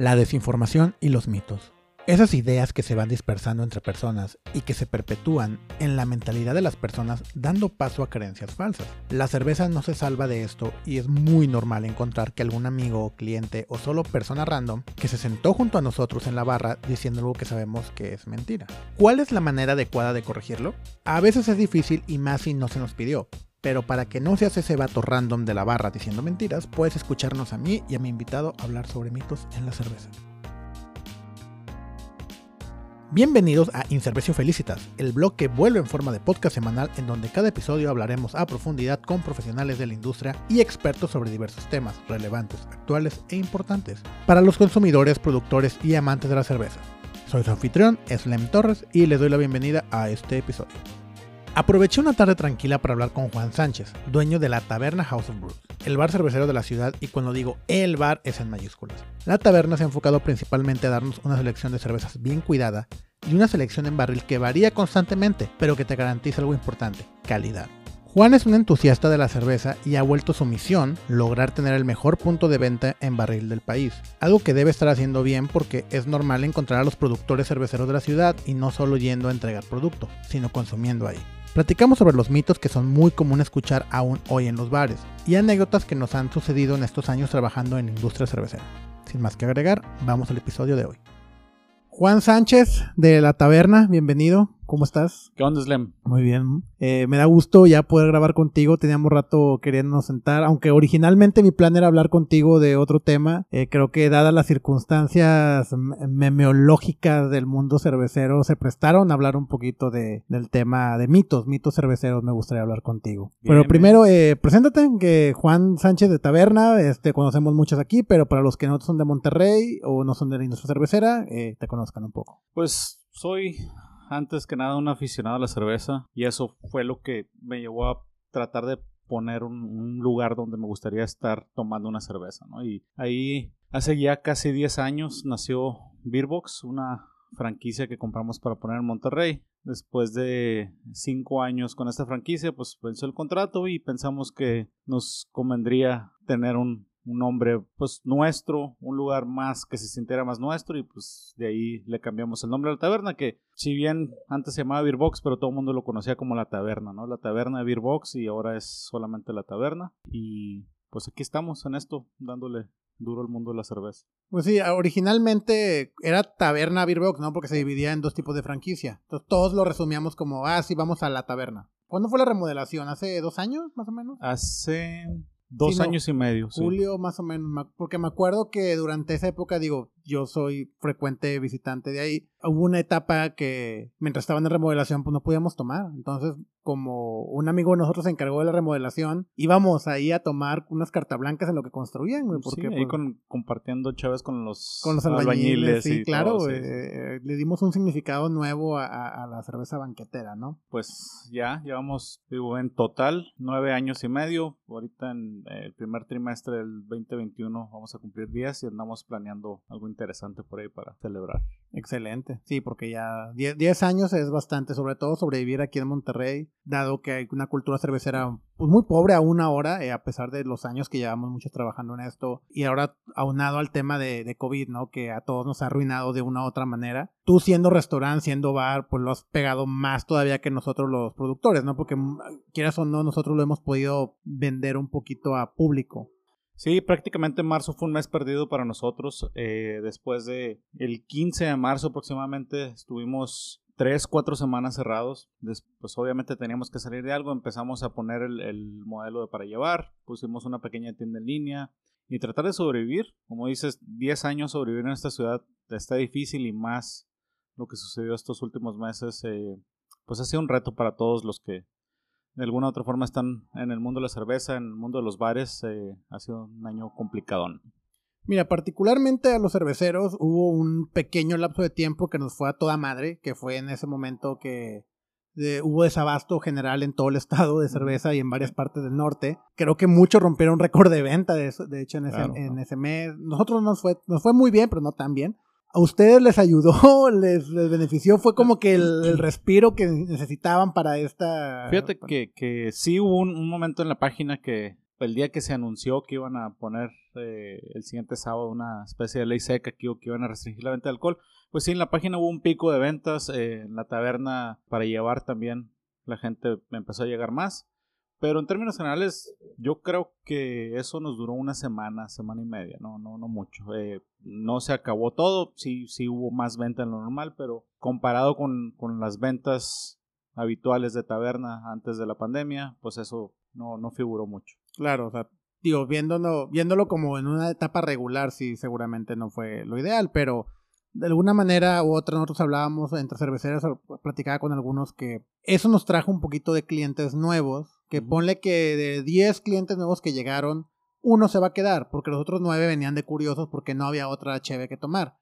la desinformación y los mitos. Esas ideas que se van dispersando entre personas y que se perpetúan en la mentalidad de las personas dando paso a creencias falsas. La cerveza no se salva de esto y es muy normal encontrar que algún amigo, cliente o solo persona random que se sentó junto a nosotros en la barra diciendo algo que sabemos que es mentira. ¿Cuál es la manera adecuada de corregirlo? A veces es difícil y más si no se nos pidió. Pero para que no seas ese vato random de la barra diciendo mentiras, puedes escucharnos a mí y a mi invitado hablar sobre mitos en la cerveza. Bienvenidos a Incervecio Felicitas, el blog que vuelve en forma de podcast semanal en donde cada episodio hablaremos a profundidad con profesionales de la industria y expertos sobre diversos temas relevantes, actuales e importantes para los consumidores, productores y amantes de la cerveza. Soy su anfitrión, Slem Torres, y les doy la bienvenida a este episodio. Aproveché una tarde tranquila para hablar con Juan Sánchez, dueño de la Taberna House of Brews, el bar cervecero de la ciudad y cuando digo el bar es en mayúsculas. La taberna se ha enfocado principalmente a darnos una selección de cervezas bien cuidada y una selección en barril que varía constantemente, pero que te garantiza algo importante, calidad. Juan es un entusiasta de la cerveza y ha vuelto su misión lograr tener el mejor punto de venta en barril del país, algo que debe estar haciendo bien porque es normal encontrar a los productores cerveceros de la ciudad y no solo yendo a entregar producto, sino consumiendo ahí. Platicamos sobre los mitos que son muy común escuchar aún hoy en los bares y anécdotas que nos han sucedido en estos años trabajando en industria cervecera. Sin más que agregar, vamos al episodio de hoy. Juan Sánchez de la Taberna, bienvenido. ¿Cómo estás? ¿Qué onda, Slim? Muy bien. Eh, me da gusto ya poder grabar contigo. Teníamos rato queriéndonos sentar, aunque originalmente mi plan era hablar contigo de otro tema. Eh, creo que dadas las circunstancias memeológicas del mundo cervecero, se prestaron a hablar un poquito de, del tema de mitos, mitos cerveceros. Me gustaría hablar contigo. pero primero, eh, preséntate, que Juan Sánchez de Taberna, este, conocemos muchos aquí, pero para los que no son de Monterrey o no son de la industria cervecera, eh, te conozcan un poco. Pues soy antes que nada un aficionado a la cerveza y eso fue lo que me llevó a tratar de poner un, lugar donde me gustaría estar tomando una cerveza, ¿no? Y ahí hace ya casi 10 años nació Beerbox, una franquicia que compramos para poner en Monterrey. Después de 5 años con esta franquicia, pues venció el contrato y pensamos que nos convendría tener un, un nombre pues nuestro, un lugar más que se sintiera más nuestro y pues de ahí le cambiamos el nombre a la taberna que si bien antes se llamaba Beerbox pero todo el mundo lo conocía como la taberna, ¿no? La taberna de Beerbox y ahora es solamente la taberna y pues aquí estamos en esto dándole duro al mundo de la cerveza. Pues sí, originalmente era taberna Beerbox, ¿no? Porque se dividía en dos tipos de franquicia. Entonces todos lo resumíamos como, ah, sí, vamos a la taberna. ¿Cuándo fue la remodelación? ¿Hace dos años, más o menos? Hace Dos años y medio. Julio, más o menos. Porque me acuerdo que durante esa época, digo, yo soy frecuente visitante de ahí. Hubo una etapa que mientras estaban en remodelación, pues no podíamos tomar. Entonces, como un amigo de nosotros se encargó de la remodelación, íbamos ahí a tomar unas cartas blancas en lo que construían, Porque, ahí pues compartiendo chaves con los, con los albañiles. sí, claro, eh, le dimos un significado nuevo a, la cerveza banquetera, ¿no? Pues ya, llevamos, digo, en total nueve años y medio. Ahorita en el primer trimestre del 2021 vamos a cumplir 10 y andamos planeando algo interesante por ahí para celebrar. Excelente, sí, porque ya 10 años es bastante, sobre todo sobrevivir aquí en Monterrey, dado que hay una cultura cervecera pues, muy pobre aún ahora, eh, a pesar de los años que llevamos muchos trabajando en esto, y ahora aunado al tema de, de, COVID, ¿no? Que a todos nos ha arruinado de una u otra manera. Tú siendo restaurante, siendo bar, pues lo has pegado más todavía que nosotros los productores, ¿no? Porque mm, quieras o no, nosotros lo hemos podido vender un poquito a público. Sí, prácticamente marzo fue un mes perdido para nosotros. Eh, después de el 15 de marzo aproximadamente estuvimos tres, cuatro semanas cerrados. pues obviamente teníamos que salir de algo. Empezamos a poner el, modelo de para llevar. Pusimos una pequeña tienda en línea y tratar de sobrevivir. Como dices, 10 años sobrevivir en esta ciudad está difícil y más lo que sucedió estos últimos meses. Eh, pues ha sido un reto para todos los que de alguna u otra forma están en el mundo de la cerveza, en el mundo de los bares, eh, ha sido un año complicadón. Mira, particularmente a los cerveceros hubo un pequeño lapso de tiempo que nos fue a toda madre, que fue en ese momento que hubo desabasto general en todo el estado de cerveza y en varias partes del norte. Creo que muchos rompieron récord de venta, de, de hecho, en ese, en ese mes. Nosotros nos fue, nos fue muy bien, pero no tan bien a ustedes les ayudó, les, benefició, fue como que el, respiro que necesitaban para esta... Fíjate que, que sí hubo un, momento en la página que el día que se anunció que iban a poner eh, el siguiente sábado una especie de ley seca que, que, iban a restringir la venta de alcohol, pues sí, en la página hubo un pico de ventas, eh, en la taberna para llevar también la gente empezó a llegar más. Pero en términos generales, yo creo que eso nos duró una semana, semana y media, no, no, no mucho. Eh, no se acabó todo, sí, sí hubo más venta en lo normal, pero comparado con, con las ventas habituales de taberna antes de la pandemia, pues eso no, no figuró mucho. Claro, o sea, digo, viéndolo, viéndolo como en una etapa regular, sí, seguramente no fue lo ideal, pero de alguna manera u otra nosotros hablábamos entre cerveceros, platicaba con algunos que eso nos trajo un poquito de clientes nuevos, que ponle que de 10 clientes nuevos que llegaron, uno se va a quedar, porque los otros 9 venían de curiosos porque no había otra cheve que tomar.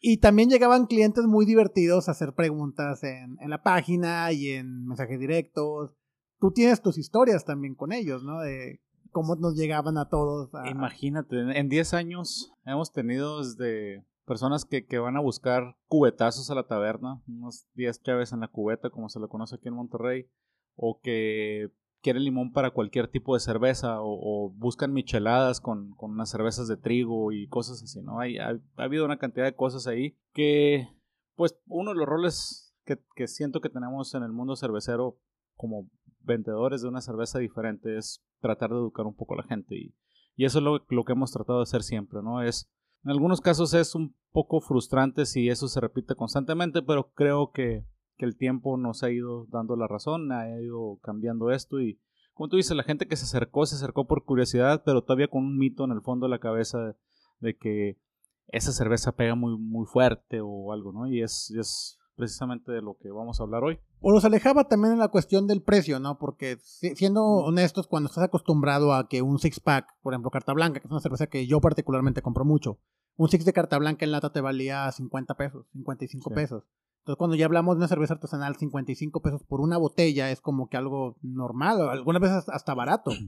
Y también llegaban clientes muy divertidos a hacer preguntas en, en la página y en mensajes directos. Tú tienes tus historias también con ellos, ¿no? De cómo nos llegaban a todos. Imagínate, en 10 años hemos tenido desde personas que, que, van a buscar cubetazos a la taberna, unos 10 chaves en la cubeta, como se lo conoce aquí en Monterrey, o que quieren limón para cualquier tipo de cerveza, o, buscan micheladas con, con, unas cervezas de trigo y cosas así, ¿no? Hay, ha, habido una cantidad de cosas ahí que, pues, uno de los roles que, que siento que tenemos en el mundo cervecero como vendedores de una cerveza diferente es tratar de educar un poco a la gente y, y eso es lo, lo que hemos tratado de hacer siempre, ¿no? Es en algunos casos es un poco frustrante si eso se repite constantemente, pero creo que, el tiempo nos ha ido dando la razón, ha ido cambiando esto y como tú dices, la gente que se acercó, se acercó por curiosidad, pero todavía con un mito en el fondo de la cabeza de, que esa cerveza pega muy, muy fuerte o algo, ¿no? Y es, es precisamente de lo que vamos a hablar hoy. O los alejaba también en la cuestión del precio, ¿no? Porque siendo honestos, cuando estás acostumbrado a que un six pack, por ejemplo, carta blanca, que es una cerveza que yo particularmente compro mucho, un six de carta blanca en lata te valía 50 pesos, 55 pesos. Entonces, cuando ya hablamos de una cerveza artesanal, 55 pesos por una botella es como que algo normal, algunas veces hasta barato.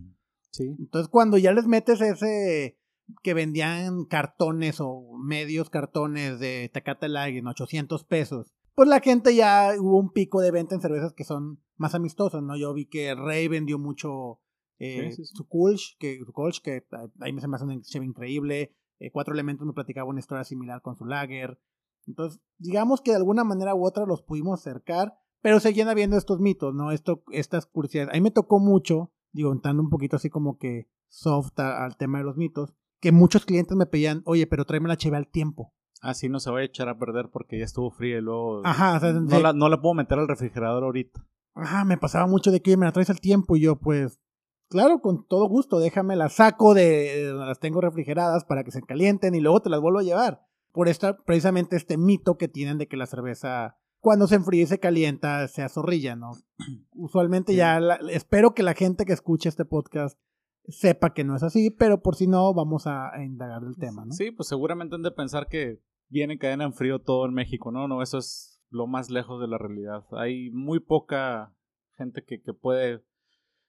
Sí. Entonces, cuando ya les metes ese que vendían cartones o medios cartones de Tecate Light en 800 pesos pues la gente ya hubo un pico de venta en cervezas que son más amistosas, ¿no? Yo vi que Rey vendió mucho eh, su Kulch, que, su que ahí me se me hace una cheve increíble. Eh, Cuatro Elementos me platicaba una historia similar con su Lager. Entonces, digamos que de alguna manera u otra los pudimos acercar, pero seguían habiendo estos mitos, ¿no? Esto, estas curiosidades. A mí me tocó mucho, digo, entrando un poquito así como que soft al tema de los mitos, que muchos clientes me pedían, oye, pero tráeme la cheve al tiempo. Así no se va a echar a perder porque ya estuvo fría y luego. Ajá, no, la, no la puedo meter al refrigerador ahorita. Ajá, me pasaba mucho de que me la traes al tiempo y yo, pues. Claro, con todo gusto, déjame las saco de donde las tengo refrigeradas para que se calienten y luego te las vuelvo a llevar. Por esta, precisamente este mito que tienen de que la cerveza cuando se enfría y se calienta se azorrilla, ¿no? Usualmente ya espero que la gente que escuche este podcast sepa que no es así, pero por si no, vamos a, a indagar el tema, ¿no? Sí, pues seguramente han de pensar que viene cadena en frío todo en México, ¿no? No, eso es lo más lejos de la realidad. Hay muy poca gente que, que puede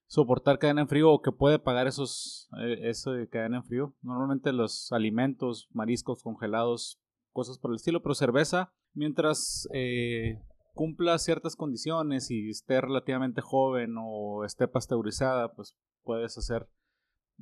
soportar cadena en frío o que puede pagar esos eh, eso de cadena en frío. Normalmente los alimentos, mariscos congelados, cosas por el estilo, pero cerveza, mientras eh, cumpla ciertas condiciones y esté relativamente joven o esté pasteurizada, pues puedes hacer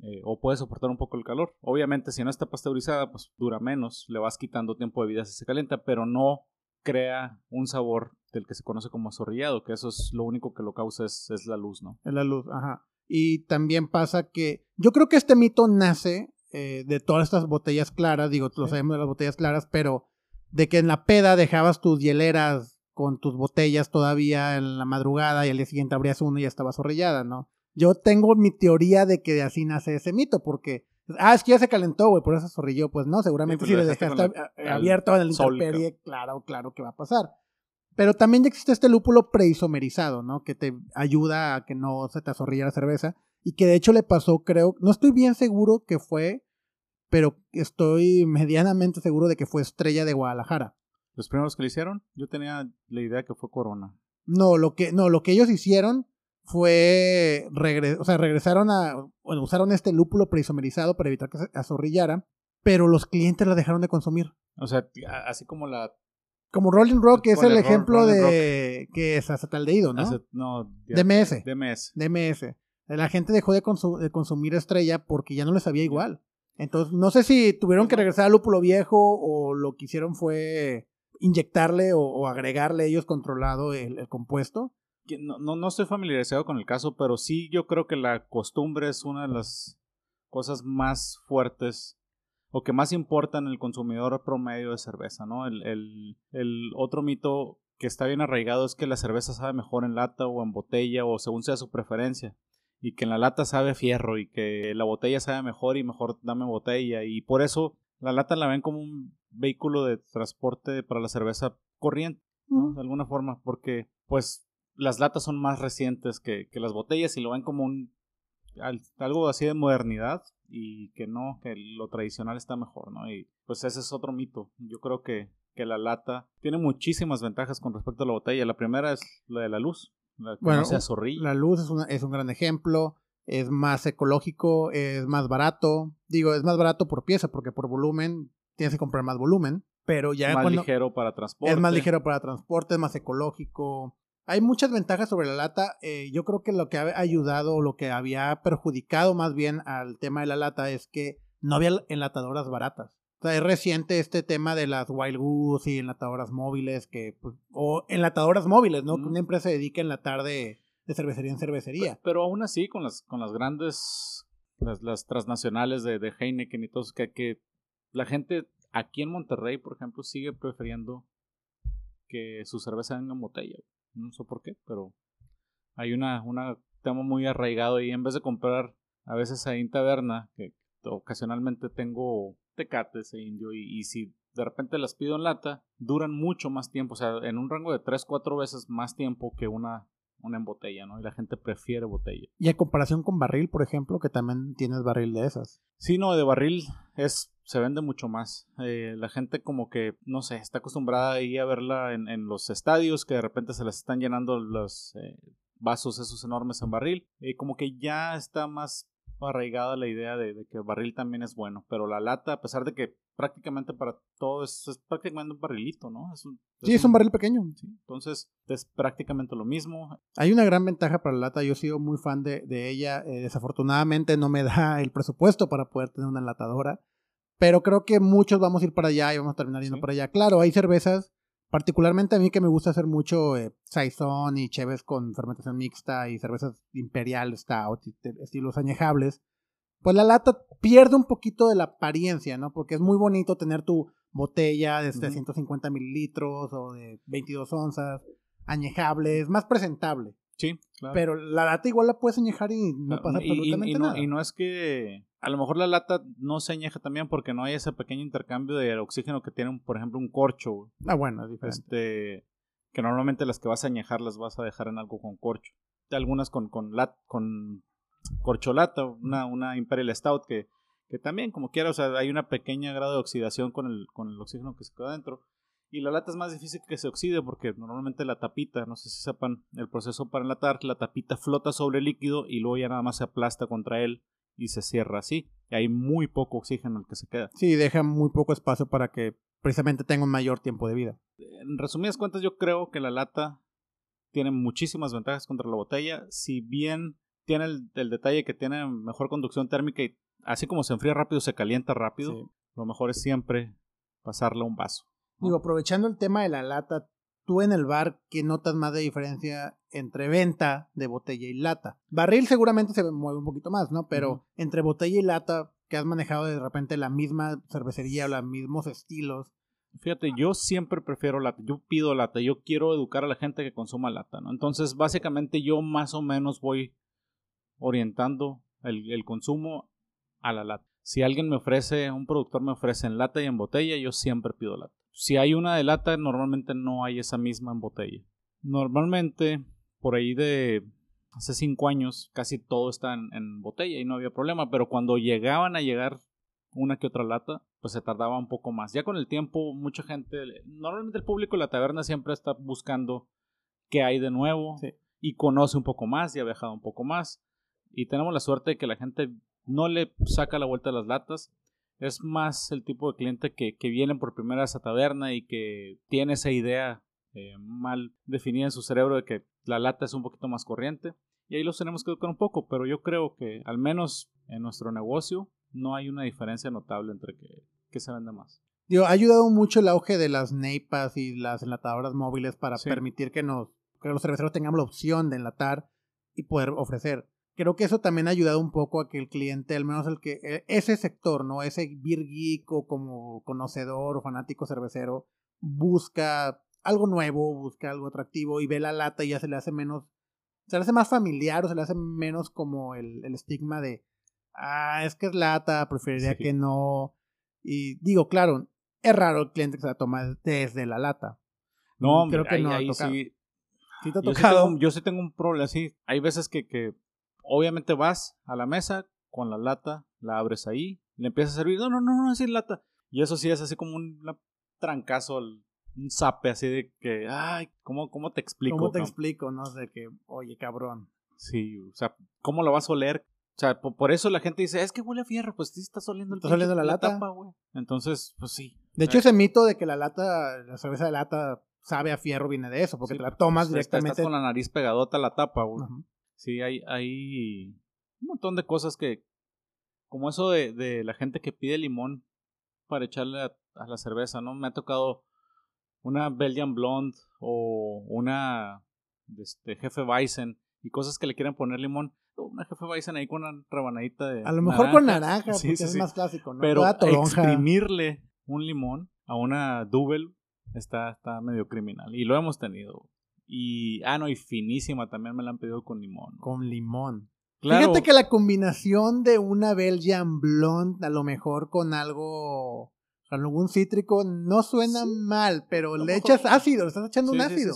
eh, o puede soportar un poco el calor. Obviamente, si no está pasteurizada, pues dura menos, le vas quitando tiempo de vida si se calienta, pero no crea un sabor del que se conoce como azorrillado, que eso es lo único que lo causa es, la luz, ¿no? Es la luz, ajá. Y también pasa que yo creo que este mito nace eh, de todas estas botellas claras, digo, lo sabemos de las botellas claras, pero de que en la peda dejabas tus hieleras con tus botellas todavía en la madrugada y al día siguiente abrías uno y ya estaba zorrillada, ¿no? Yo tengo mi teoría de que de así nace ese mito, porque, ah, es que ya se calentó, güey, por eso zorrilló. Pues no, seguramente si le dejaste abierto en el intemperie, claro, claro que va a pasar. Pero también ya existe este lúpulo preisomerizado, ¿no? Que te ayuda a que no se te azorrilla la cerveza. Y que de hecho le pasó, creo, no estoy bien seguro que fue, pero estoy medianamente seguro de que fue Estrella de Guadalajara. ¿Los primeros que le hicieron? Yo tenía la idea que fue Corona. No, lo que, no, lo que ellos hicieron fue, o sea, regresaron a, bueno, usaron este lúpulo preisomerizado para evitar que se azorrillara, pero los clientes la dejaron de consumir. O sea, así como la... Como Rolling Rock, que es el ejemplo de... que es acetaldehído, ¿no? no DMS. DMS. DMS. La gente dejó de, de consumir estrella porque ya no les sabía igual. Entonces, no sé si tuvieron que regresar al lúpulo viejo o lo que hicieron fue inyectarle o, agregarle ellos controlado el, compuesto. No, no, no, estoy familiarizado con el caso, pero sí yo creo que la costumbre es una de las cosas más fuertes o que más importa en el consumidor promedio de cerveza, ¿no? El, el, el otro mito que está bien arraigado es que la cerveza sabe mejor en lata o en botella o según sea su preferencia y que en la lata sabe fierro y que la botella sabe mejor y mejor dame botella y por eso la lata la ven como un vehículo de transporte para la cerveza corriente, de alguna forma, porque pues las latas son más recientes que, que las botellas y lo ven como un algo así de modernidad y que no, que lo tradicional está mejor, ¿no? Y pues ese es otro mito. Yo creo que, que la lata tiene muchísimas ventajas con respecto a la botella. La primera es la de la luz bueno, la luz es, es un gran ejemplo, es más ecológico, es más barato. Digo, es más barato por pieza porque por volumen tienes que comprar más volumen, pero ya más ligero para transporte. Es más ligero para transporte, es más ecológico. Hay muchas ventajas sobre la lata. Eh, yo creo que lo que ha ayudado, o lo que había perjudicado más bien al tema de la lata es que no había enlatadoras baratas es reciente este tema de las Wild Goose y enlatadoras móviles, que, pues, o enlatadoras móviles, ¿no? Que una empresa se dedica a enlatar de, de cervecería en cervecería. Pero, aún así, con las, con las grandes, las, las transnacionales de, de Heineken y todo, que, que la gente aquí en Monterrey, por ejemplo, sigue prefiriendo que su cerveza venga en botella. No sé por qué, pero hay una, una tema muy arraigado y en vez de comprar a veces ahí en taberna, que ocasionalmente tengo tecates e indio y, si de repente las pido en lata, duran mucho más tiempo, o sea, en un rango de 3, 4 veces más tiempo que una, una en botella, ¿no? Y la gente prefiere botella. Y en comparación con barril, por ejemplo, que también tienes barril de esas. Sí, no, de barril es se vende mucho más. Eh, la gente como que, no sé, está acostumbrada ahí a verla en, en los estadios, que de repente se les están llenando los eh, vasos esos enormes en barril. y como que ya está más arraigada la idea de, que el barril también es bueno, pero la lata, a pesar de que prácticamente para todo es, prácticamente un barrilito, ¿no? Es sí, es un barril pequeño. entonces es prácticamente lo mismo. Hay una gran ventaja para la lata, yo he sido muy fan de, ella, eh, desafortunadamente no me da el presupuesto para poder tener una enlatadora, pero creo que muchos vamos a ir para allá y vamos a terminar yendo para allá. Claro, hay cervezas Particularmente a mí que me gusta hacer mucho eh, saison y cheves con fermentación mixta y cervezas imperial, stout, estilos añejables, pues la lata pierde un poquito de la apariencia, ¿no? Porque es muy bonito tener tu botella de 150 mililitros o de 22 onzas, añejable, es más presentable. Sí, claro. Pero la lata igual la puedes añejar y no pasa absolutamente nada. y no es que a lo mejor la lata no se añeja también porque no hay ese pequeño intercambio de oxígeno que tiene, por ejemplo, un corcho. Ah, bueno, es diferente. Este, que normalmente las que vas a añejar las vas a dejar en algo con corcho. Algunas con, con, lat, con corcholata, una, una Imperial Stout que, que también, como quiera, o sea, hay una pequeña grado de oxidación con el, con el oxígeno que se queda dentro. Y la lata es más difícil que se oxide porque normalmente la tapita, no sé si sepan el proceso para enlatar, la tapita flota sobre el líquido y luego ya nada más se aplasta contra él y se cierra así. Y hay muy poco oxígeno el que se queda. Sí, deja muy poco espacio para que precisamente tenga un mayor tiempo de vida. En resumidas cuentas, yo creo que la lata tiene muchísimas ventajas contra la botella. Si bien tiene el, detalle que tiene mejor conducción térmica y así como se enfría rápido, se calienta rápido, lo mejor es siempre pasarle un vaso. Digo, aprovechando el tema de la lata, tú en el bar, ¿qué notas más de diferencia entre venta de botella y lata? Barril seguramente se mueve un poquito más, ¿no? Pero entre botella y lata, que has manejado de repente la misma cervecería o los mismos estilos. Fíjate, yo siempre prefiero lata, yo pido lata, yo quiero educar a la gente que consuma lata, ¿no? Entonces, básicamente yo más o menos voy orientando el, el consumo a la lata. Si alguien me ofrece, un productor me ofrece en lata y en botella, yo siempre pido lata. Si hay una de lata, normalmente no hay esa misma en botella. Normalmente, por ahí de hace cinco años, casi todo está en, botella y no había problema, pero cuando llegaban a llegar una que otra lata, pues se tardaba un poco más. Ya con el tiempo, mucha gente, normalmente el público de la taberna siempre está buscando qué hay de nuevo y conoce un poco más y ha viajado un poco más. Y tenemos la suerte de que la gente no le saca la vuelta a las latas es más el tipo de cliente que, que viene por primera vez a taberna y que tiene esa idea eh, mal definida en su cerebro de que la lata es un poquito más corriente y ahí los tenemos que educar un poco, pero yo creo que al menos en nuestro negocio no hay una diferencia notable entre que, se vende más. Digo, ha ayudado mucho el auge de las NEIPAS y las enlatadoras móviles para permitir que, nos, que los cerveceros tengamos la opción de enlatar y poder ofrecer. Creo que eso también ha ayudado un poco a que el cliente, al menos el que e, ese sector, ¿no? Ese beer geek o como conocedor o fanático cervecero busca algo nuevo, busca algo atractivo y ve la lata y ya se le hace menos, se le hace más familiar o se le hace menos como el, el estigma de, ah, es que es lata, preferiría que no. Y digo, claro, es raro el cliente que se la toma desde la lata. No, creo que no ahí sí. te ha tocado? Yo sí, tengo, un problema así. Hay veces que, que obviamente vas a la mesa con la lata, la abres ahí, le empiezas a servir. No, no, no, no, es sin lata. Y eso sí es así como un trancazo un zape así de que, ay, ¿cómo, cómo te explico? ¿Cómo te explico? No sé, que, oye, cabrón. Sí, o sea, ¿cómo lo vas a oler? O sea, por, eso la gente dice, es que huele a fierro, pues sí estás oliendo el ¿Estás oliendo la, lata? Entonces, pues sí. De hecho, ese mito de que la lata, la cerveza de lata sabe a fierro viene de eso, porque te la tomas directamente. Estás con la nariz pegadota a la tapa, güey. Sí, hay, hay un montón de cosas que, como eso de, de la gente que pide limón para echarle a, a la cerveza, ¿no? Me ha tocado una Belgian Blonde o una este, jefe Bison y cosas que le quieren poner limón. Una jefe Bison ahí con una rebanadita de. A lo mejor con naranja, porque es más clásico, ¿no? Pero exprimirle un limón a una Double está, está medio criminal. Y lo hemos tenido. Y, ah, no, y finísima también me la han pedido con limón. Con limón. Fíjate que la combinación de una Belgian Blonde, a lo mejor con algo algún cítrico no suena mal, pero le echas ácido, le estás echando un ácido.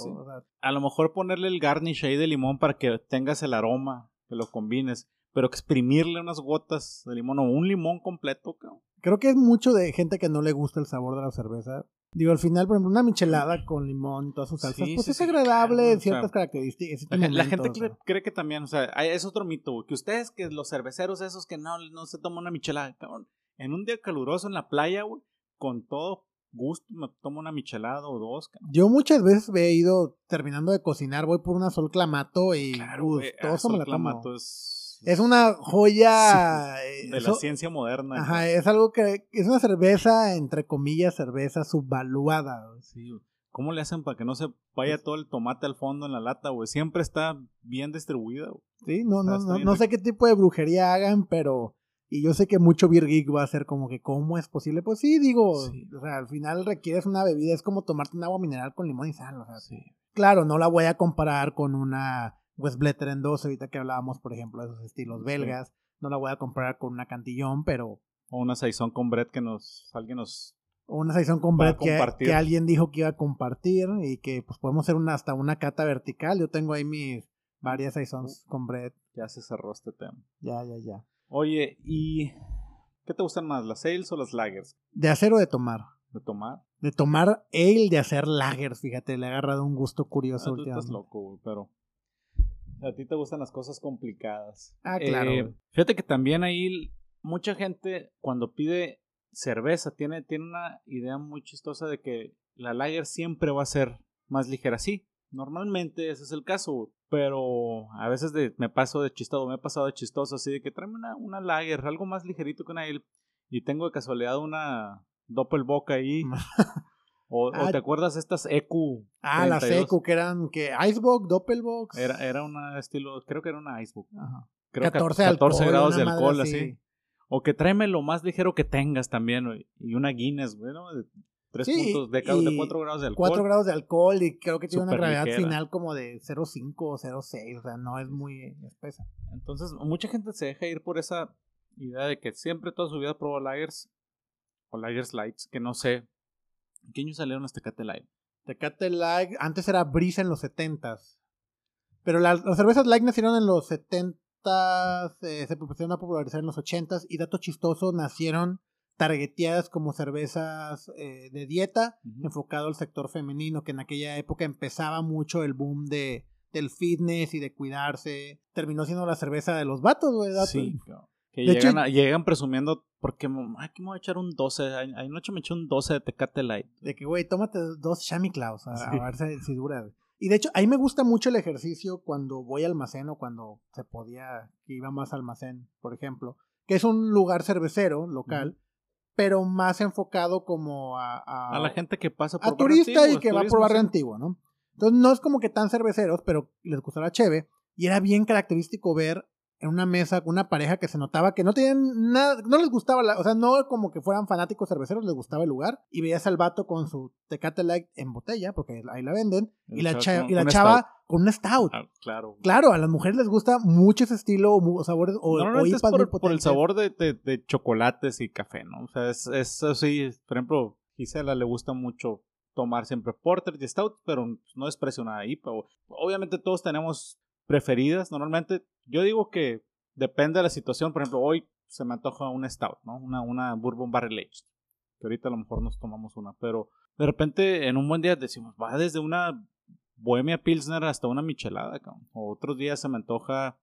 a lo mejor ponerle el garnish ahí de limón para que tengas el aroma, que lo combines, pero exprimirle unas gotas de limón o un limón completo, Creo que es mucho de gente que no le gusta el sabor de la cerveza. Digo, al final, por ejemplo, una michelada con limón, todas sus salsas, pues es agradable, ciertas características. La, gente cree que también, o sea, es otro mito, que ustedes, que los cerveceros esos que no, no se toman una michelada, cabrón, en un día caluroso en la playa, güey, con todo gusto me tomo una michelada o dos. Yo muchas veces he ido terminando de cocinar, voy por una sol clamato y claro, ah, me la clamato Es, es una joya eh, de la ciencia moderna. Ajá, es algo que es una cerveza entre comillas cerveza subvaluada. Sí. ¿Cómo le hacen para que no se vaya todo el tomate al fondo en la lata, güey? Siempre está bien distribuida. Sí, no, no, no, no sé qué tipo de brujería hagan, pero y yo sé que mucho Beer Geek va a ser como que, ¿cómo es posible? Pues sí, digo, o sea, al final requieres una bebida, es como tomarte un agua mineral con limón y sal, o sea, sí. Claro, no la voy a comparar con una Westbletter en 2, ahorita que hablábamos, por ejemplo, de esos estilos belgas, no la voy a comparar con una Cantillón, pero... O una Saison con Brett que nos, alguien nos... O una Saison con Brett que, que, alguien dijo que iba a compartir y que pues podemos hacer una, hasta una cata vertical, yo tengo ahí mis varias Saisons con Brett. Ya se cerró este tema. Ya, ya, ya. Oye, ¿y qué te gustan más, las ales o las lagers? ¿De hacer o de tomar? ¿De tomar? De tomar ale, de hacer lagers, fíjate, le ha agarrado un gusto curioso ah, tú estás loco, güey, pero a ti te gustan las cosas complicadas. Ah, claro. Eh, fíjate que también ahí mucha gente cuando pide cerveza tiene, tiene una idea muy chistosa de que la lager siempre va a ser más ligera. Sí, normalmente ese es el caso, pero a veces me paso de chistoso, me he pasado de chistoso así de que tráeme una, una lager, algo más ligerito que una ale. Y tengo de casualidad una Doppelbock ahí. o, ah, te acuerdas estas EQ? Ah, las EQ que eran que Icebox, Doppelbox. Era, era una estilo, creo que era una Icebox. Ajá. Creo 14, 14 grados de alcohol, así. O que tráeme lo más ligero que tengas también, y una Guinness, bueno, 3 puntos de, de 4 grados de alcohol. 4 grados de alcohol y creo que tiene una gravedad final como de 0,5 o 0,6, o sea, no es muy espesa. Entonces, mucha gente se deja ir por esa idea de que siempre toda su vida probó lagers o lagers lights, que no sé. ¿En qué año salieron las Tecate Light? Tecate Light, antes era Brisa en los 70s. Pero las, cervezas light nacieron en los 70s, eh, se empezaron a popularizar en los 80s y dato chistoso, nacieron targeteadas como cervezas eh, de dieta, enfocado al sector femenino, que en aquella época empezaba mucho el boom de, del fitness y de cuidarse. Terminó siendo la cerveza de los vatos, ¿verdad? Sí, Que llegan, llegan, presumiendo, porque, aquí me voy a echar un 12, anoche me eché un 12 de Tecate Light. De que, güey, tómate dos Chamois Claus, a, ver si, dura. Y de hecho, ahí me gusta mucho el ejercicio cuando voy al almacén o cuando se podía, que iba más al almacén, por ejemplo, que es un lugar cervecero local, pero más enfocado como a... A, la gente que pasa por A turista y que va por barrio antiguo, ¿no? Entonces no es como que tan cerveceros, pero les gusta la cheve. Y era bien característico ver en una mesa con una pareja que se notaba que no tenían nada, no les gustaba, la, o sea, no como que fueran fanáticos cerveceros, les gustaba el lugar. Y veías al vato con su Tecate Light en botella, porque ahí la venden, y la, y la chava con un stout. Ah, claro. Claro, a las mujeres les gusta mucho ese estilo o sabores o, no, es por, por, el sabor de, de, chocolates y café, ¿no? O sea, es, es así, por ejemplo, Gisela le gusta mucho tomar siempre porter y stout, pero no es presionada IPA. Obviamente todos tenemos preferidas. Normalmente, yo digo que depende de la situación. Por ejemplo, hoy se me antoja una stout, ¿no? Una, una bourbon barrel aged. Que ahorita a lo mejor nos tomamos una. Pero de repente, en un buen día decimos, va desde una Bohemia Pilsner hasta una michelada, O otros días se me antoja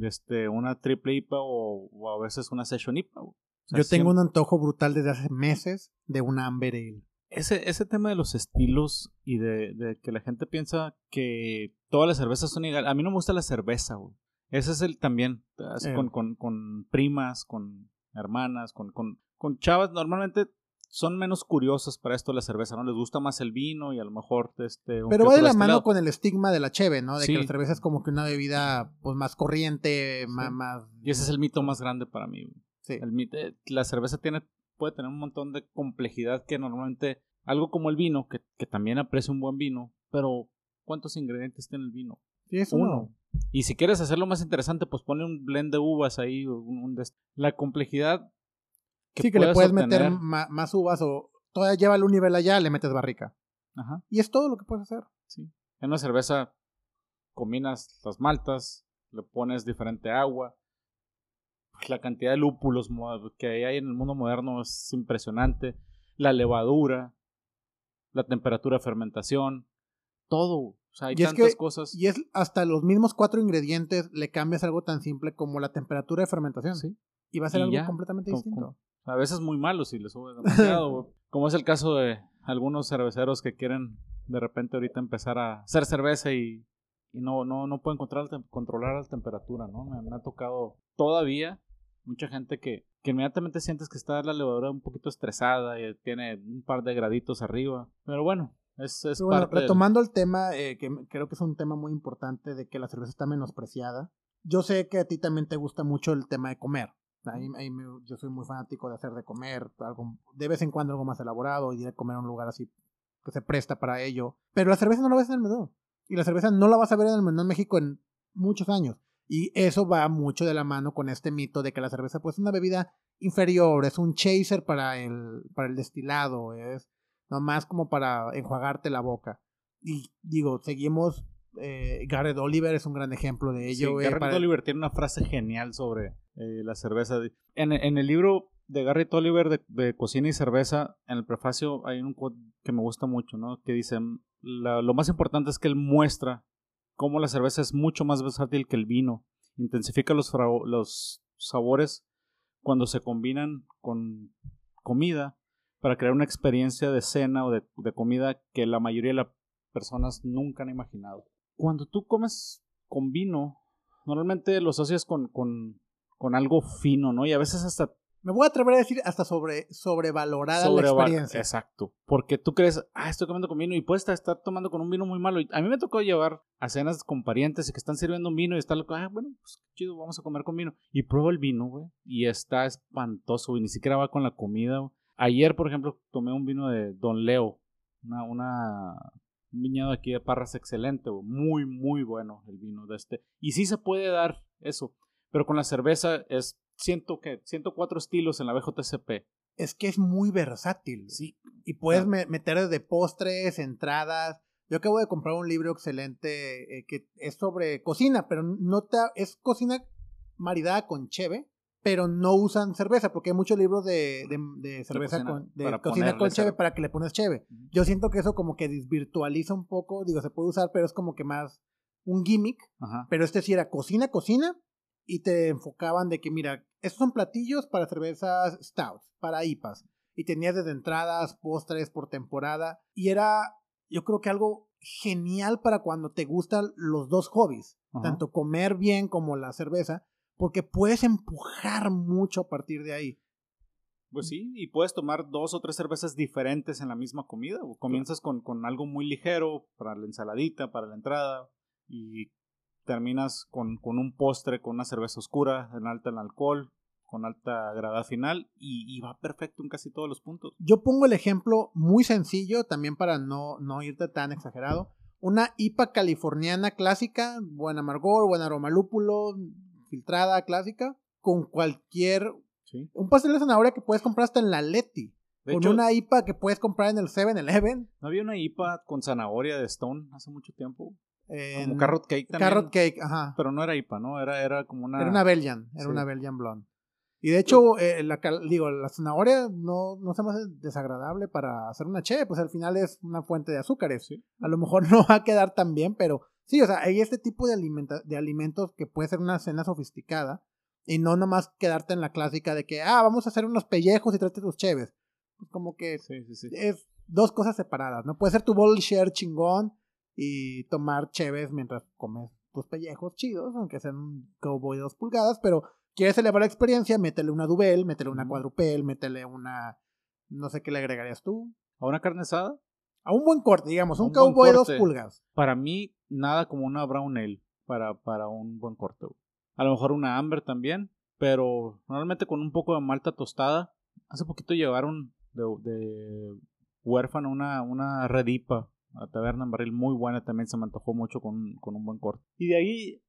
este, una triple IPA o, a veces una session IPA. Yo tengo un antojo brutal desde hace meses de una Amber Ale ese, ese tema de los estilos y de, que la gente piensa que todas las cervezas son iguales. A mí no me gusta la cerveza, güey. Ese es el también. Eh. con, con, con, primas, con hermanas, con, con, con chavas. Normalmente son menos curiosas para esto la cerveza, ¿no? Les gusta más el vino y a lo mejor este... Pero va de la mano con el estigma de la cheve, ¿no? De que la cerveza es como que una bebida pues más corriente, más, más, Y ese es el mito más grande para mí. Sí. El mito, eh, la cerveza tiene puede tener un montón de complejidad que normalmente algo como el vino, que, que también aprecia un buen vino, pero ¿cuántos ingredientes tiene el vino? Sí, es uno. Y si quieres hacerlo más interesante, pues ponle un blend de uvas ahí. la complejidad. Que sí, que le puedes meter más, uvas o todavía lleva un nivel allá, le metes barrica. Ajá. Y es todo lo que puedes hacer. Sí. En una cerveza combinas las maltas, le pones diferente agua, la cantidad de lúpulos que hay en el mundo moderno es impresionante. La levadura, la temperatura de fermentación, todo. O sea, hay tantas cosas. Y es hasta los mismos cuatro ingredientes le cambias algo tan simple como la temperatura de fermentación. Sí. Y va a ser algo completamente distinto. a veces muy malo si le subes demasiado. como es el caso de algunos cerveceros que quieren de repente ahorita empezar a hacer cerveza y, no, no, no pueden controlar, controlar la temperatura, ¿no? me ha tocado todavía mucha gente que, que inmediatamente sientes que está la levadura un poquito estresada y tiene un par de graditos arriba. Pero bueno, es, es parte Retomando el tema, eh, que creo que es un tema muy importante de que la cerveza está menospreciada. Yo sé que a ti también te gusta mucho el tema de comer. Ahí, yo soy muy fanático de hacer de comer, algo, de vez en cuando algo más elaborado y ir a comer a un lugar así que se presta para ello. Pero la cerveza no la ves en el menú. Y la cerveza no la vas a ver en el menú en México en muchos años. Y eso va mucho de la mano con este mito de que la cerveza pues es una bebida inferior, es un chaser para el, para el destilado, es nomás como para enjuagarte la boca. Y digo, seguimos, eh, Garrett Oliver es un gran ejemplo de ello. Sí, Garrett Oliver tiene una frase genial sobre eh, la cerveza. En, en, el libro de Garrett Oliver de, Cocina y Cerveza, en el prefacio hay un quote que me gusta mucho, ¿no? Que dice, lo más importante es que él muestra cómo la cerveza es mucho más versátil que el vino. Intensifica los, los sabores cuando se combinan con comida para crear una experiencia de cena o de, comida que la mayoría de las personas nunca han imaginado. Cuando tú comes con vino, normalmente lo asocias con, con, con algo fino, ¿no? Y a veces hasta me voy a atrever a decir hasta sobre, sobrevalorada la experiencia. Exacto. Porque tú crees, ah, estoy comiendo con vino y puedes estar tomando con un vino muy malo. A mí me tocó llevar a cenas con parientes y que están sirviendo un vino y está loco, ah, bueno, pues chido, vamos a comer con vino. Y pruebo el vino, güey. Y está espantoso, y ni siquiera va con la comida. Ayer, por ejemplo, tomé un vino de Don Leo. Una, una, un viñedo aquí de Parras excelente, güey. Muy, muy bueno el vino de este. Y sí se puede dar eso. Pero con la cerveza es ciento, ¿qué? 104 estilos en la BJCP. Es que es muy versátil. Sí. Y puedes meter desde postres, entradas. Yo acabo de comprar un libro excelente eh, que es sobre cocina, pero no te, es cocina maridada con cheve, pero no usan cerveza, porque hay muchos libros de, de, cerveza con, de cocina con cheve para que le pones cheve. Yo siento que eso como que desvirtualiza un poco, digo, se puede usar, pero es como que más un gimmick. Pero este sí era cocina, cocina, y te enfocaban de que, mira, estos son platillos para cervezas stouts, para IPAs. Y tenías desde entradas, postres por temporada. Y era yo creo que algo genial para cuando te gustan los dos hobbies, tanto comer bien como la cerveza, porque puedes empujar mucho a partir de ahí. Pues sí, y puedes tomar dos o tres cervezas diferentes en la misma comida. O comienzas con, con algo muy ligero para la ensaladita, para la entrada, y terminas con, con un postre, con una cerveza oscura, en alta en alcohol, con alta grada final y, va perfecto en casi todos los puntos. Yo pongo el ejemplo muy sencillo, también para no, no irte tan exagerado. Una IPA californiana clásica, buen amargor, buen aroma lúpulo, filtrada clásica, con cualquier... Un pastel de zanahoria que puedes comprar hasta en la Leti. con una IPA que puedes comprar en el 7-Eleven. ¿No había una IPA con zanahoria de Stone hace mucho tiempo? Como Carrot Cake también. Carrot Cake, ajá. Pero no era IPA, ¿no? Era, era como una... Era una Belgian, era una Belgian Blonde. Y de hecho, eh, la, digo, la zanahoria no, no se me hace desagradable para hacer una che, pues al final es una fuente de azúcares. A lo mejor no va a quedar tan bien, pero sí, o sea, hay este tipo de, alimenta de alimentos que puede ser una cena sofisticada y no nomás quedarte en la clásica de que, ah, vamos a hacer unos pellejos y trate tus cheves. Pues como que es dos cosas separadas, ¿no? Puede ser tu bowl share chingón y tomar cheves mientras comes tus pellejos chidos, aunque sean un cowboy de dos pulgadas, pero quieres elevar la experiencia, métele una Dubel, métele una cuadrupel, métele una. No sé qué le agregarías tú. ¿A una carne asada? A un buen corte, digamos, un, cowboy de dos pulgadas. Para mí, nada como una brown ale para, para un buen corte. A lo mejor una amber también, pero normalmente con un poco de malta tostada. Hace poquito llevaron de, de huérfano una, una redipa a Taberna en Barril muy buena, también se me antojó mucho con, con un buen corte. Y de ahí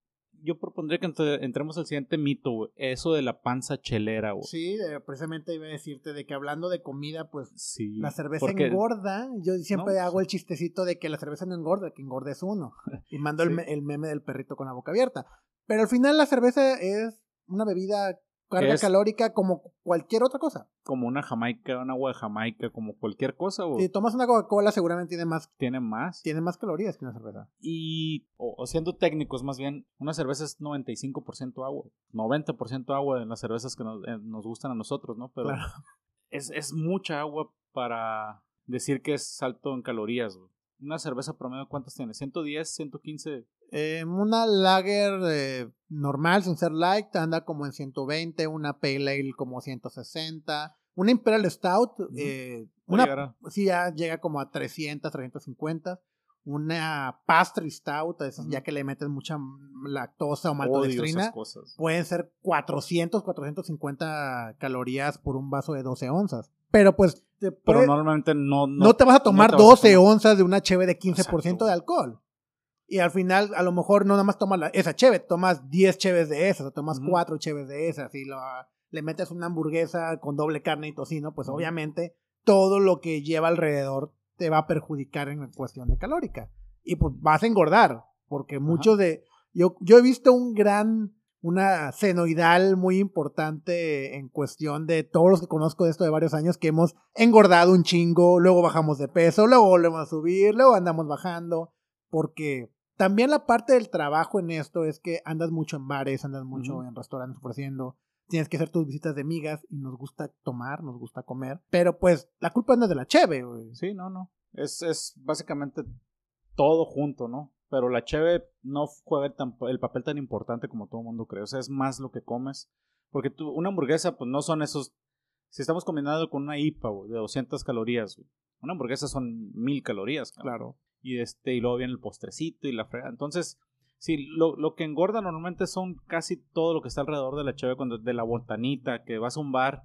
yo propondría que entremos al siguiente mito, eso de la panza chelera, güey. Sí, precisamente iba a decirte de que hablando de comida, pues la cerveza engorda. Yo siempre hago el chistecito de que la cerveza no engorda, que engorda es uno. Y mando el, el, meme del perrito con la boca abierta. Pero al final la cerveza es una bebida carga calórica como cualquier otra cosa. Como una jamaica, un agua de jamaica, como cualquier cosa. O... Si tomas una Coca-Cola seguramente tiene más. Tiene más. Tiene más calorías que una cerveza. Y, o, siendo técnicos más bien, una cerveza es 95% agua. 90% agua en las cervezas que nos, eh, nos, gustan a nosotros, ¿no? Pero es, es mucha agua para decir que es alto en calorías. Una cerveza promedio, ¿cuántas tiene? ¿110, 115? Eh, una lager eh, normal, sin ser light, anda como en 120. Una pale ale como 160. Una Imperial Stout, eh, una, sí, ya llega como a 300, 350. Una Pastry Stout, ya que le meten mucha lactosa o maltodextrina, pueden ser 400, 450 calorías por un vaso de 12 onzas. Pero pues pero normalmente no, no, te vas a tomar 12 onzas de una cheve de 15% de alcohol. Y al final, a lo mejor no nada más tomas la, esa cheve, tomas 10 cheves de esas, o tomas 4 cheves de esas, y lo, le metes una hamburguesa con doble carne y tocino, pues obviamente todo lo que lleva alrededor te va a perjudicar en cuestión de calórica. Y pues vas a engordar, porque muchos de... Yo, yo he visto un gran una senoidal muy importante en cuestión de todos los que conozco de esto de varios años que hemos engordado un chingo, luego bajamos de peso, luego volvemos a subir, luego andamos bajando, porque también la parte del trabajo en esto es que andas mucho en bares, andas mucho en restaurantes ofreciendo, tienes que hacer tus visitas de migas y nos gusta tomar, nos gusta comer, pero pues la culpa no es de la cheve, güey. Sí, no, no. Es, es básicamente todo junto, ¿no? Pero la cheve no juega el papel tan importante como todo el mundo cree. O sea, es más lo que comes. Porque tú, una hamburguesa, pues no son esos. Si estamos combinando con una IPA, de 200 calorías, Una hamburguesa son 1000 calorías, claro. Y, este, y luego viene el postrecito y la frega. Entonces, sí, lo, lo, que engorda normalmente son casi todo lo que está alrededor de la cheve, cuando de la botanita, que vas a un bar,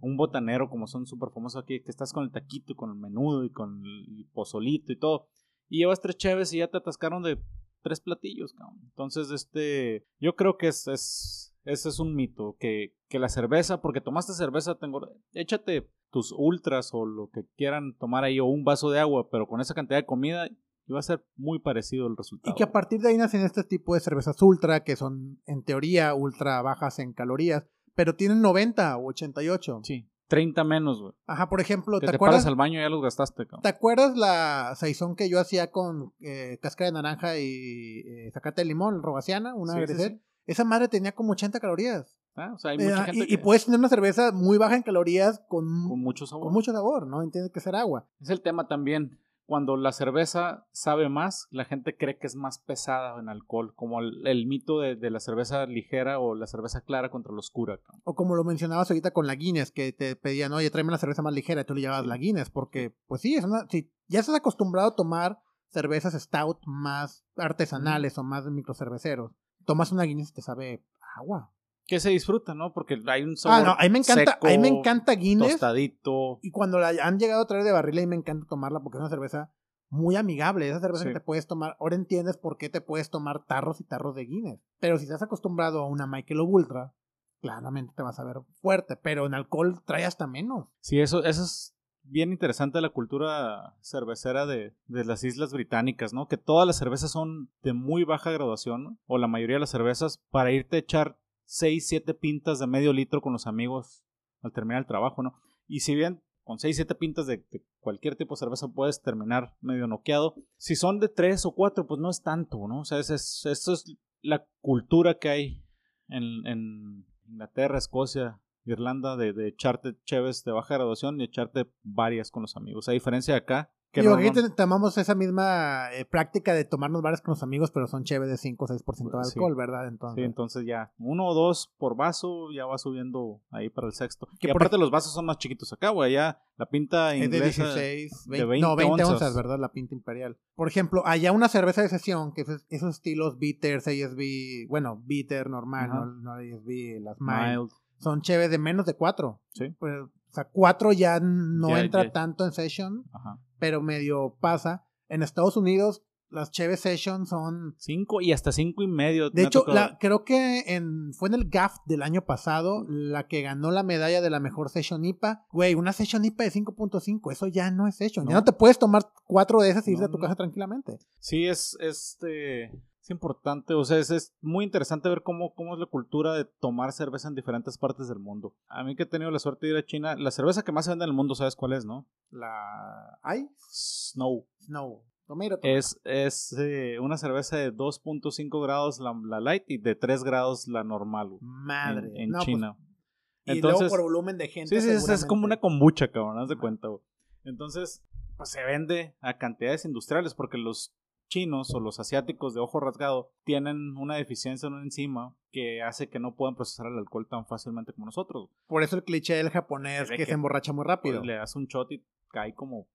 un botanero, como son súper famosos aquí, que estás con el taquito y con el menudo y con el pozolito y todo y llevas tres cheves y ya te atascaron de tres platillos, cabrón. Entonces, este, yo creo que es, es ese es un mito, que, que la cerveza, porque tomaste cerveza, tengo, échate tus ultras o lo que quieran tomar ahí, o un vaso de agua, pero con esa cantidad de comida iba a ser muy parecido el resultado. Y que a partir de ahí nacen este tipo de cervezas ultra, que son en teoría ultra bajas en calorías, pero tienen 90 o 88. Sí. 30 menos, güey. Ajá, por ejemplo, ¿te, te acuerdas? al baño y ya los gastaste, cabrón. ¿Te acuerdas la saizón que yo hacía con eh, cáscara de naranja y eh, zacate de limón, robaciana, una sí, Esa madre tenía como 80 calorías. Ah, o sea, hay mucha eh, gente y, y, puedes tener una cerveza muy baja en calorías con, con mucho sabor. Con mucho sabor, ¿no? Tiene que ser agua. Es el tema también. Cuando la cerveza sabe más, la gente cree que es más pesada en alcohol, como el, mito de, la cerveza ligera o la cerveza clara contra la oscura. O como lo mencionabas ahorita con la Guinness, que te pedían, oye, tráeme una cerveza más ligera, y tú le llevabas la Guinness, porque, pues sí, es una, si ya estás acostumbrado a tomar cervezas stout más artesanales o más microcerveceros, tomas una Guinness y te sabe agua que se disfruta, ¿no? Porque hay un sabor Ah, no, a mí me encanta, a mí me encanta Guinness. Tostadito. Y cuando la han llegado a traer de barril, a mí me encanta tomarla porque es una cerveza muy amigable. Esa cerveza que te puedes tomar. Ahora entiendes por qué te puedes tomar tarros y tarros de Guinness. Pero si estás acostumbrado a una Michael Ultra, claramente te vas a ver fuerte. Pero en alcohol trae hasta menos. Sí, eso, eso es bien interesante la cultura cervecera de, de, las Islas Británicas, ¿no? Que todas las cervezas son de muy baja graduación, o la mayoría de las cervezas, para irte a echar 6, 7 pintas de medio litro con los amigos al terminar el trabajo, ¿no? Y si bien con 6, 7 pintas de, cualquier tipo de cerveza puedes terminar medio noqueado, si son de 3 o 4, pues no es tanto, ¿no? O sea, eso es, es la cultura que hay en, en Inglaterra, Escocia, Irlanda de, de echarte cheves de baja graduación y echarte varias con los amigos. A diferencia de acá, que aquí tomamos esa misma eh, práctica de tomarnos bares con los amigos, pero son chéves de 5 o 6% de alcohol, ¿verdad? Entonces... Sí, entonces ya uno o dos por vaso ya va subiendo ahí para el sexto. Que aparte los vasos son más chiquitos acá, güey, ya la pinta inglesa es de 16, 20, no, 20 onzas. ¿verdad? La pinta imperial. Por ejemplo, allá una cerveza de sesión, que es esos estilos bitters, ASB, bueno, bitter normal, no, no ASB, las mild, son chéves de menos de 4. Sí. Pues, o sea, 4 ya no entra tanto en session. Ajá pero medio pasa. En Estados Unidos, las Cheve Sessions son. Cinco y hasta cinco y medio. De hecho, creo que en, fue en el GAF del año pasado la que ganó la medalla de la mejor Session IPA. Güey, una Session IPA de 5.5, eso ya no es Session. Ya no te puedes tomar cuatro de esas y irte a tu casa tranquilamente. Sí, es este importante, o sea, es, muy interesante ver cómo, cómo es la cultura de tomar cerveza en diferentes partes del mundo. A mí que he tenido la suerte de ir a China, la cerveza que más se vende en el mundo, ¿sabes cuál es, no? La... ¿Hay? Snow. Snow. Es, es eh, una cerveza de 2.5 grados la, light y de 3 grados la normal. Madre. En, pues, China. y Entonces, luego por volumen de gente. Sí, sí, es como una kombucha, cabrón, haz de cuenta. Entonces, pues se vende a cantidades industriales porque los chinos o los asiáticos de ojo rasgado tienen una deficiencia en una enzima que hace que no puedan procesar el alcohol tan fácilmente como nosotros. Por eso el cliché del japonés que, se emborracha muy rápido. le das un shot y cae como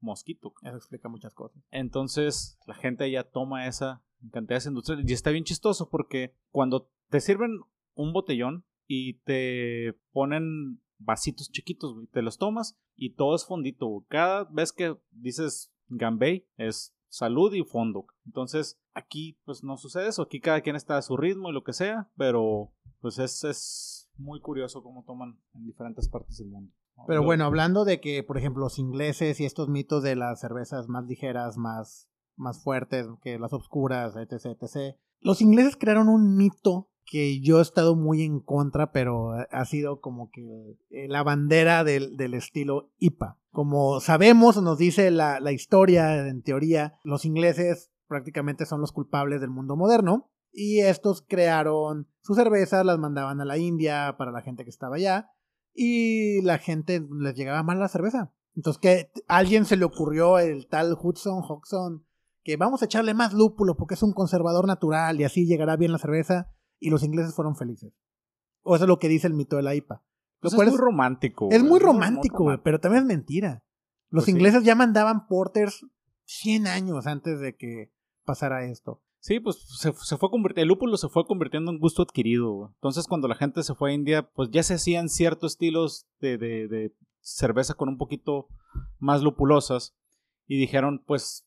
mosquito. Eso explica muchas cosas. Entonces la gente ya toma esa cantidad de industriales y está bien chistoso porque cuando te sirven un botellón y te ponen vasitos chiquitos, te los tomas y todo es fondito. Cada vez que dices Gambay es salud y fondo. Entonces, aquí pues no sucede eso, aquí cada quien está a su ritmo y lo que sea, pero pues es, es muy curioso cómo toman en diferentes partes del mundo. Pero bueno, hablando de que, por ejemplo, los ingleses y estos mitos de las cervezas más ligeras, más, más fuertes que las oscuras, etc, etc. Los ingleses crearon un mito que yo he estado muy en contra, pero ha sido como que eh, la bandera del, del estilo IPA. Como sabemos, nos dice la, la historia, en teoría, los ingleses prácticamente son los culpables del mundo moderno. Y estos crearon sus cervezas, las mandaban a la India para la gente que estaba allá. Y la gente les llegaba mal la cerveza. Entonces que alguien se le ocurrió el tal Hudson, Hodgson, que vamos a echarle más lúpulo porque es un conservador natural y así llegará bien la cerveza y los ingleses fueron felices. O eso es lo que dice el mito de la IPA. Lo pues cual es muy romántico. Es muy romántico, güey, pero también es mentira. Los pues ingleses ya mandaban porters 100 años antes de que pasara esto. Sí, pues se, fue convirtiendo, el lúpulo se fue convirtiendo en gusto adquirido. Entonces cuando la gente se fue a India, pues ya se hacían ciertos estilos de, de, de cerveza con un poquito más lupulosas. Y dijeron, pues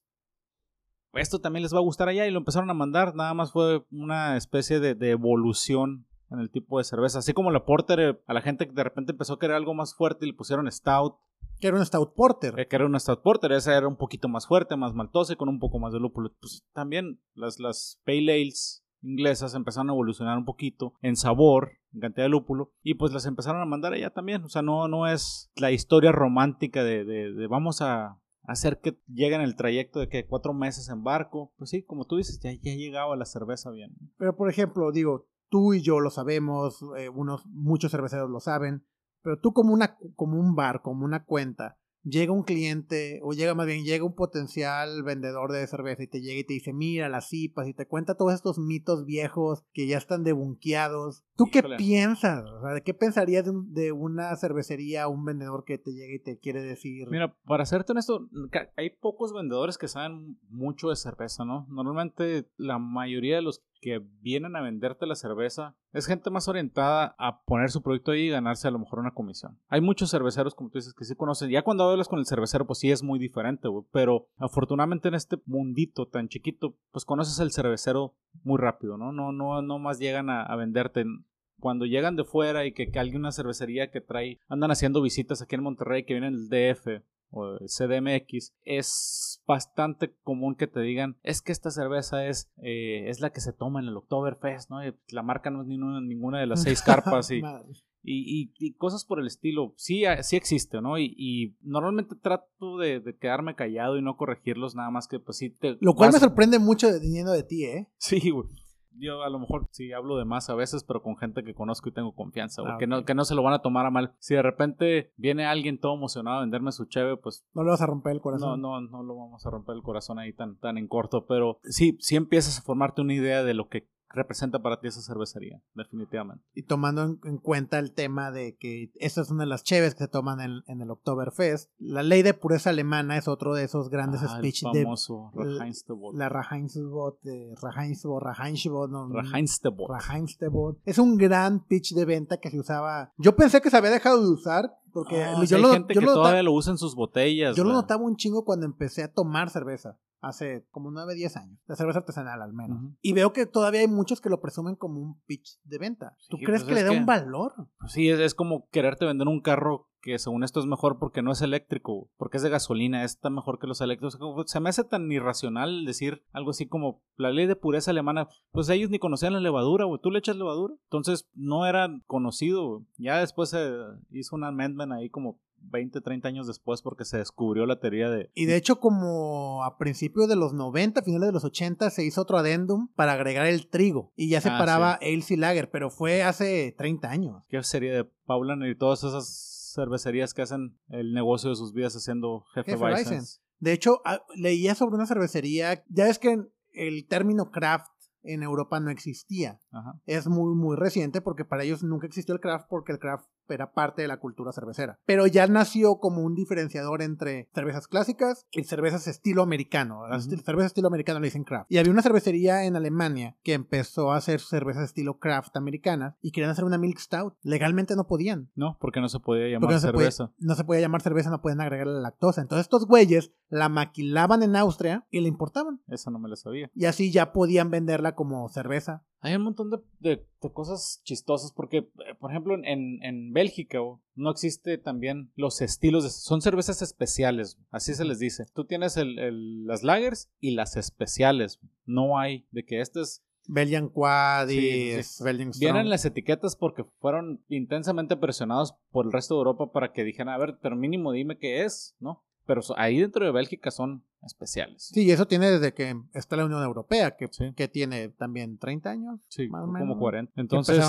esto también les va a gustar allá y lo empezaron a mandar. Nada más fue una especie de, evolución en el tipo de cerveza. Así como la Porter, eh, a la gente que de repente empezó a querer algo más fuerte y le pusieron Stout. Que era un Stout Porter. Eh, que era una Stout Porter. Esa era un poquito más fuerte, más maltosa y con un poco más de lúpulo. Pues también las, las Pale Ales inglesas empezaron a evolucionar un poquito en sabor, en cantidad de lúpulo, y pues las empezaron a mandar allá también. O sea, no, no es la historia romántica de, de vamos a hacer que lleguen el trayecto de que cuatro meses en barco. Pues sí, como tú dices, ya, ya llegaba la cerveza bien. Pero por ejemplo, digo, tú y yo lo sabemos, eh, unos, muchos cerveceros lo saben, pero tú como, una, como un bar, como una cuenta, llega un cliente, o llega más bien, llega un potencial vendedor de cerveza y te llega y te dice, mira las cipas, y te cuenta todos estos mitos viejos que ya están debunqueados. ¿Tú qué piensas? O sea, ¿de qué pensarías de, de una cervecería o un vendedor que te llega y te quiere decir? Mira, para serte honesto, hay pocos vendedores que saben mucho de cerveza, ¿no? Normalmente la mayoría de los que vienen a venderte la cerveza es gente más orientada a poner su producto ahí y ganarse a lo mejor una comisión. Hay muchos cerveceros, como tú dices, que sí conocen. Ya cuando hablas con el cervecero, pues sí es muy diferente. Pero afortunadamente en este mundito tan chiquito, pues conoces el cervecero muy rápido, ¿no? No, no, no más llegan a, venderte cuando llegan de fuera y que, que alguien una cervecería que trae, andan haciendo visitas aquí en Monterrey, que vienen del DF o el CDMX, es bastante común que te digan, es que esta cerveza es, eh, es la que se toma en el Oktoberfest, ¿no? la marca no es ninguna, ninguna de las seis carpas y, y, cosas por el estilo. Sí, ah, sí existe, ¿no? Y, normalmente trato de, quedarme callado y no corregirlos, nada más que pues sí te... Lo cual me sorprende mucho viniendo de ti, ¿eh? Sí, güey yo a lo mejor sí hablo de más a veces, pero con gente que conozco y tengo confianza, ah, que, no, que no se lo van a tomar a mal. Si de repente viene alguien todo emocionado a venderme su cheve, pues... No le vas a romper el corazón. No, no, no lo vamos a romper el corazón ahí tan, tan en corto, pero sí, sí empiezas a formarte una idea de lo que representa para ti esa cervecería, definitivamente. Y tomando en, cuenta el tema de que esta es una de las cheves que se toman en, en el Oktoberfest, la ley de pureza alemana es otro de esos grandes ah, speech el famoso de la Reinstebot, de Reinstebot, Es un gran pitch de venta que se usaba. Yo pensé que se había dejado de usar porque ah, yo hay lo, gente que todavía lo usa en sus botellas. Yo lo notaba un chingo cuando empecé a tomar cerveza hace como 9, 10 años, de cerveza artesanal al menos. Y veo que todavía hay muchos que lo presumen como un pitch de venta. ¿Tú crees pues que le da un valor? Pues sí, es, como quererte vender un carro que según esto es mejor porque no es eléctrico, porque es de gasolina, está mejor que los eléctricos. Se me hace tan irracional decir algo así como la ley de pureza alemana, pues ellos ni conocían la levadura, güey, tú le echas levadura. Entonces no era conocido, Ya después se hizo un amendment ahí como 20, 30 años después porque se descubrió la teoría de... Y de hecho como a principios de los 90, finales de los 80, se hizo otro adendum para agregar el trigo y ya separaba ah, sí. y Lager, pero fue hace 30 años. ¿Qué sería de Paulan y todas esas cervecerías que hacen el negocio de sus vidas haciendo jefe, jefe De hecho, ah, leía sobre una cervecería, ya es que el término craft en Europa no existía. Es muy, muy reciente porque para ellos nunca existió el craft porque el craft era parte de la cultura cervecera. Pero ya nació como un diferenciador entre cervezas clásicas y cervezas estilo americano. Las cervezas estilo americano le dicen craft. Y había una cervecería en Alemania que empezó a hacer cervezas estilo craft americana y querían hacer una milk stout. Legalmente no podían. No, porque no se podía llamar cerveza. no se podía llamar cerveza, no pueden agregar la lactosa. Entonces estos güeyes la maquilaban en Austria y la importaban. Eso no me lo sabía. Y así ya podían venderla como cerveza hay un montón de, cosas chistosas porque, eh, por ejemplo, en, en Bélgica no existe también los estilos, de, son cervezas especiales, así se les dice. Tú tienes el, las lagers y las especiales, no hay de que este es... Belgian Quad y Belgian Strong. Vienen las etiquetas porque fueron intensamente presionados por el resto de Europa para que dijeran, a ver, pero mínimo dime qué es, ¿no? Pero ahí dentro de Bélgica son especiales. Sí, y eso tiene desde que está la Unión Europea, que, que tiene también 30 años. Sí, más o menos. como 40. Entonces,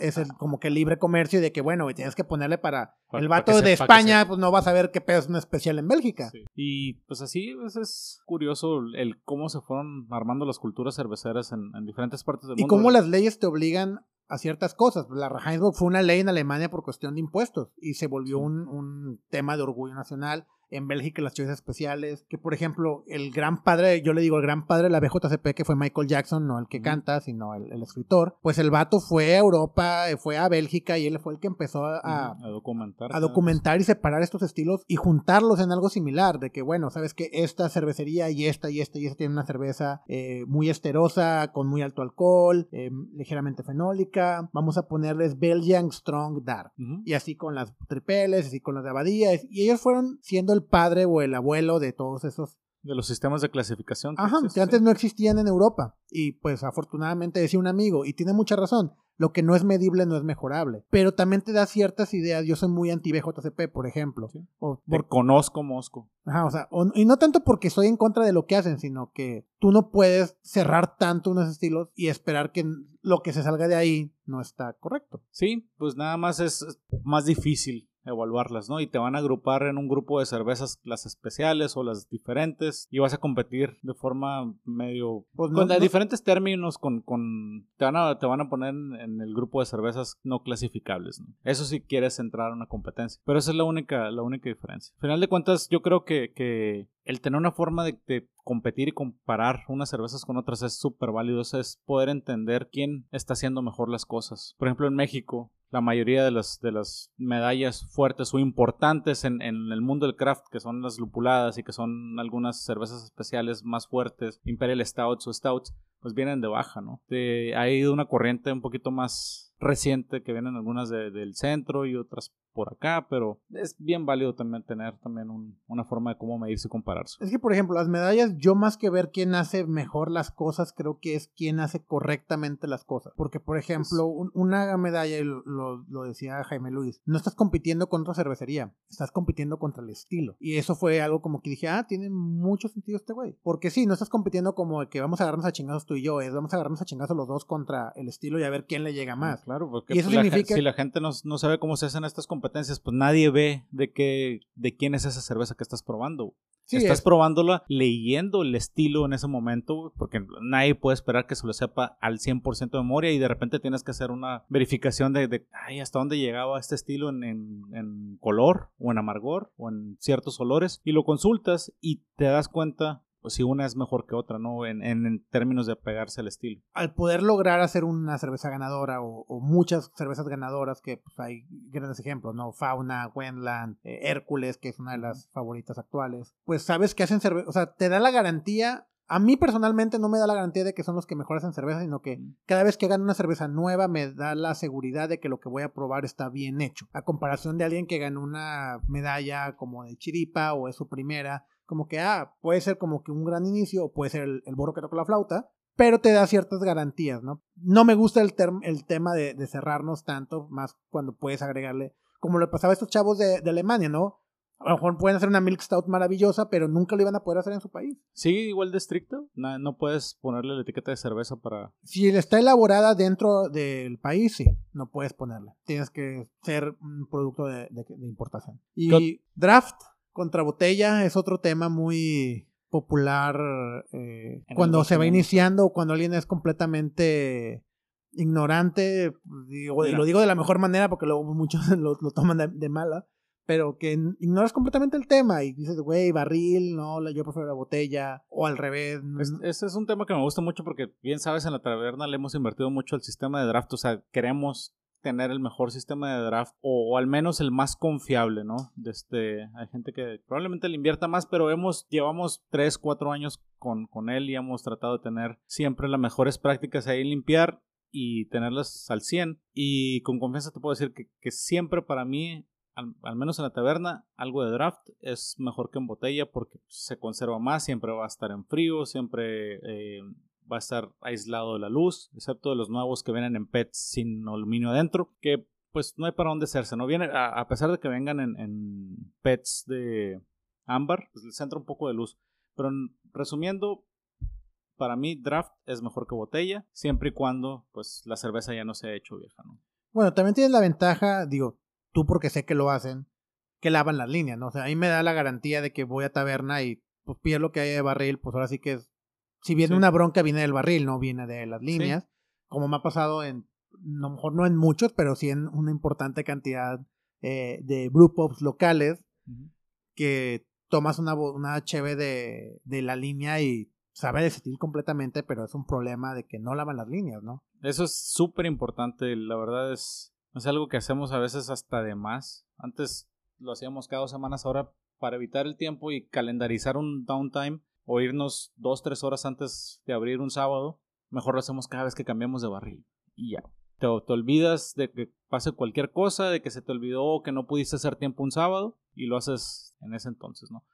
es el, como que libre comercio y de que, bueno, tienes que ponerle para, el vato de España, pues no vas a ver qué pedo es un especial en Bélgica. Y pues así pues, es curioso el cómo se fueron armando las culturas cerveceras en, diferentes partes del mundo. Y cómo las leyes te obligan a ciertas cosas. La Reinheitsgebot fue una ley en Alemania por cuestión de impuestos y se volvió un, un tema de orgullo nacional en Bélgica las choices especiales, que por ejemplo el gran padre, yo le digo el gran padre de la BJCP que fue Michael Jackson, no el que canta, sino el, escritor, pues el vato fue a Europa, fue a Bélgica y él fue el que empezó a, a documentar. A documentar y separar estos estilos y juntarlos en algo similar, de que bueno, sabes que esta cervecería y esta y esta y esta tienen una cerveza eh, muy esterosa, con muy alto alcohol, eh, ligeramente fenólica, vamos a ponerles Belgian Strong Dark, y así con las tripeles, así con las de abadías, y ellos fueron siendo el padre o el abuelo de todos esos de los sistemas de clasificación. Ajá, que antes no existían en Europa. Y pues afortunadamente decía un amigo, y tiene mucha razón, lo que no es medible no es mejorable. Pero también te da ciertas ideas. Yo soy muy anti BJCP, por ejemplo. O por... conozco Mosco. Ajá, o sea, y no tanto porque estoy en contra de lo que hacen, sino que tú no puedes cerrar tanto unos estilos y esperar que lo que se salga de ahí no está correcto. Sí, pues nada más es más difícil evaluarlas, ¿no? Y te van a agrupar en un grupo de cervezas, las especiales o las diferentes, y vas a competir de forma medio... Pues no- con no- diferentes términos, con... con te, van a, te van a poner en, en el grupo de cervezas no clasificables, ¿no? Eso si quieres entrar a una competencia. Pero esa es la única, la única diferencia. Al final de cuentas, yo creo que, que el tener una forma de, de competir y comparar unas cervezas con otras es súper válido. Es poder entender quién está haciendo mejor las cosas. Por ejemplo, en México, la mayoría de las, de las medallas fuertes o importantes en, en el mundo del craft, que son las lupuladas y que son algunas cervezas especiales más fuertes, Imperial Stouts o Stouts, pues vienen de baja, ¿no? Ha ido una corriente un poquito más reciente que vienen algunas de- del centro y otras por acá, pero es bien válido también tener también un- una forma de cómo medirse y compararse. Es que, por ejemplo, las medallas, yo más que ver quién hace mejor las cosas, creo que es quién hace correctamente las cosas. Porque, por ejemplo, un- una medalla, y lo, lo- lo decía Jaime Luis, no estás compitiendo contra cervecería, estás compitiendo contra el estilo. Y eso fue algo como que dije, ah, tiene mucho sentido este güey. Porque sí, no estás compitiendo como que vamos a agarrarnos a chingazos tú y yo, es vamos a agarrarnos a chingazos los dos contra el estilo y a ver quién le llega más. Claro, porque Y eso la gen- significa- si la gente no, no sabe cómo se hacen estas competencias, pues nadie ve de qué, de quién es esa cerveza que estás probando. Sí, estás es- probándola leyendo el estilo en ese momento, porque nadie puede esperar que se lo sepa al 100% de memoria y de repente tienes que hacer una verificación de, de, ay, hasta dónde llegaba este estilo en, en- en color o en amargor o en ciertos olores y lo consultas y te das cuenta pues, si una es mejor que otra, ¿no? En, en- en términos de apegarse al estilo. al poder lograr hacer una cerveza ganadora o, o muchas cervezas ganadoras, que pues, hay grandes ejemplos, ¿no? Fauna, Wendland, eh, Hércules, que es una de las favoritas actuales, pues sabes que hacen cerveza, o sea, te da la garantía. A mí personalmente no me da la garantía de que son los que mejor hacen cerveza, sino que cada vez que hagan una cerveza nueva me da la seguridad de que lo que voy a probar está bien hecho. A comparación de alguien que ganó una medalla como de chiripa o es su primera, como que, ah, puede ser como que un gran inicio o puede ser el, el borro que toca la flauta, pero te da ciertas garantías, ¿no? No me gusta el, term- el tema de, de cerrarnos tanto, más cuando puedes agregarle, como le pasaba a estos chavos de, de Alemania, ¿no? A lo mejor pueden hacer una Milk Stout maravillosa, pero nunca lo iban a poder hacer en su país. ¿Sigue igual de estricto? No, no puedes ponerle la etiqueta de cerveza para... Si está elaborada dentro del país, sí, no puedes ponerla. Tienes que ser un producto de, de- importación. Y draft contra botella es otro tema muy popular eh, cuando se va iniciando o cuando alguien es completamente ignorante. pues, digo- y lo digo de la mejor manera porque luego muchos lo, lo toman de, de mala. Pero que ignoras completamente el tema y dices, güey, barril, no, la- yo prefiero la botella, o al revés. Es- ese es un tema que me gusta mucho porque, bien sabes, en la taberna le hemos invertido mucho al sistema de draft. O sea, queremos tener el mejor sistema de draft o, al menos el más confiable, ¿no? De este, hay gente que probablemente le invierta más, pero hemos, llevamos 3, 4 años con, con él y hemos tratado de tener siempre las mejores prácticas ahí, limpiar y tenerlas al 100. Y con confianza te puedo decir que, que siempre para mí, al, al menos en la taberna, algo de draft es mejor que en botella porque se conserva más, siempre va a estar en frío, siempre eh, va a estar aislado de la luz, excepto de los nuevos que vienen en PETs sin aluminio adentro, que pues no hay para dónde hacerse, ¿no? Viene, a, pesar de que vengan en, PETs de ámbar, pues les entra un poco de luz. Pero en- resumiendo, para mí draft es mejor que botella, siempre y cuando pues la cerveza ya no se ha hecho vieja, ¿no? Bueno, también tienes la ventaja, digo, tú porque sé que lo hacen, que lavan las líneas, ¿no? O sea, a mí me da la garantía de que voy a taberna y pues pido lo que haya de barril, pues ahora sí que es, si viene Sí. una bronca viene del barril, no viene de las líneas, como me ha pasado en, a lo mejor no en muchos, pero sí en una importante cantidad eh, de brew pubs locales, que tomas una, una cheve de, de la línea y sabe desistir completamente, pero es un problema de que no lavan las líneas, ¿no? Eso es súper importante, la verdad es, es algo que hacemos a veces hasta de más. Antes lo hacíamos cada dos semanas, ahora para evitar el tiempo y calendarizar un downtime o irnos dos, tres horas antes de abrir un sábado, mejor lo hacemos cada vez que cambiamos de barril. Y ya. Te, te olvidas de que pase cualquier cosa, de que se te olvidó que no pudiste hacer tiempo un sábado y lo haces en ese entonces, ¿no?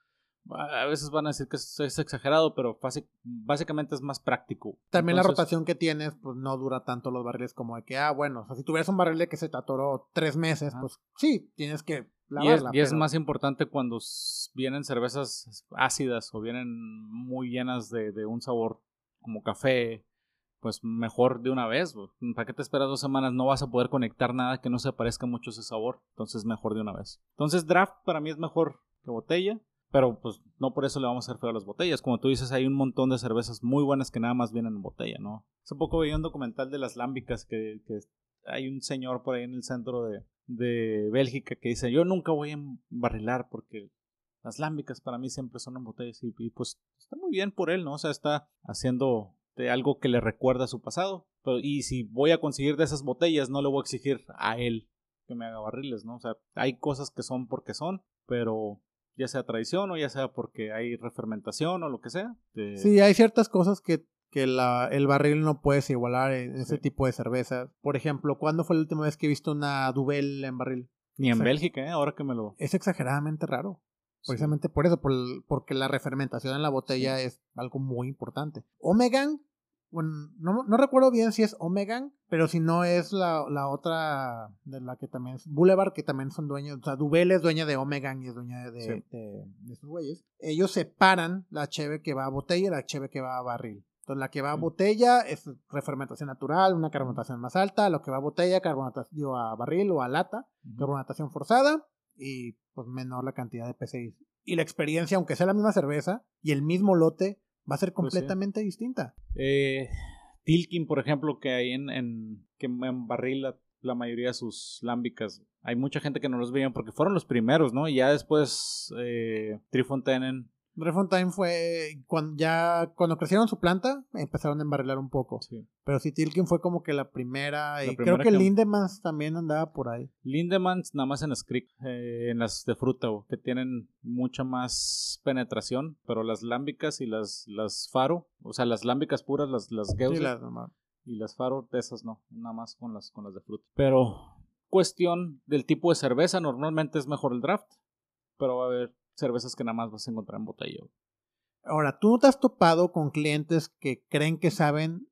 A veces van a decir que es, es exagerado, pero básicamente es más práctico. También la rotación que tienes, pues no dura tanto los barriles como de que, ah, bueno, o sea, si tuvieras un barril de que se te atoró tres meses, pues sí, tienes que Y es, lavarla. y es pero- más importante cuando vienen cervezas ácidas o vienen muy llenas de, de un sabor como café, pues mejor de una vez. ¿Para qué te esperas dos semanas? No vas a poder conectar nada que no se parezca mucho ese sabor. Entonces mejor de una vez. Entonces draft para mí es mejor que botella. Pero pues no por eso le vamos a hacer feo a las botellas. Como tú dices, hay un montón de cervezas muy buenas que nada más vienen en botella, ¿no? Hace poco veía un documental de las lámbicas que, que hay un señor por ahí en el centro de, de Bélgica que dice, yo nunca voy a embarrilar porque las lámbicas para mí siempre son en botellas y, pues está muy bien por él, ¿no? O sea, está haciendo de algo que le recuerda a su pasado. Pero, y si voy a conseguir de esas botellas, no le voy a exigir a él que me haga barriles, ¿no? O sea, hay cosas que son porque son, pero ya sea tradición o ya sea porque hay refermentación o lo que sea. Sí, hay ciertas cosas que, que la, el barril no puedes igualar en ese tipo de cervezas. Por ejemplo, ¿cuándo fue la última vez que he visto una Duvel en barril? Ni en Bélgica, ¿eh? ahora que me lo... Es exageradamente raro. Precisamente por eso, por porque la refermentación en la botella es algo muy importante. Omegan, bueno, no, no, recuerdo bien si es Omegan, pero si no es la, la, otra de la que también es Boulevard, que también son dueños, o sea, Duvel es dueña de Omegan y es dueña de, de, esos güeyes. Ellos separan la cheve que va a botella y la cheve que va a barril. Entonces, la que va a botella es refermentación natural, una carbonatación más alta. Lo que va a botella, carbonatación a barril o a lata, carbonatación forzada y pues menor la cantidad de PCI. Y la experiencia, aunque sea la misma cerveza y el mismo lote, va a ser pues completamente distinta. Eh, Tilkin, por ejemplo, que hay en, en que en barril la, mayoría de sus lámbicas. Hay mucha gente que no los veían porque fueron los primeros, ¿no? Y ya después eh, Refontaine fue cuando ya cuando crecieron su planta empezaron a embarrilar un poco. Pero si Tilkin fue como que la primera y creo que, Lindemans también andaba por ahí. Lindemans nada más en las eh, en las de fruta, que tienen mucha más penetración, pero las lámbicas y las las faro, o sea, las lámbicas puras, las las y las faro de esas no, nada más con las con las de fruta. Pero cuestión del tipo de cerveza, normalmente es mejor el draft, pero va a haber cervezas que nada más vas a encontrar en botella. Ahora, ¿tú no te has topado con clientes que creen que saben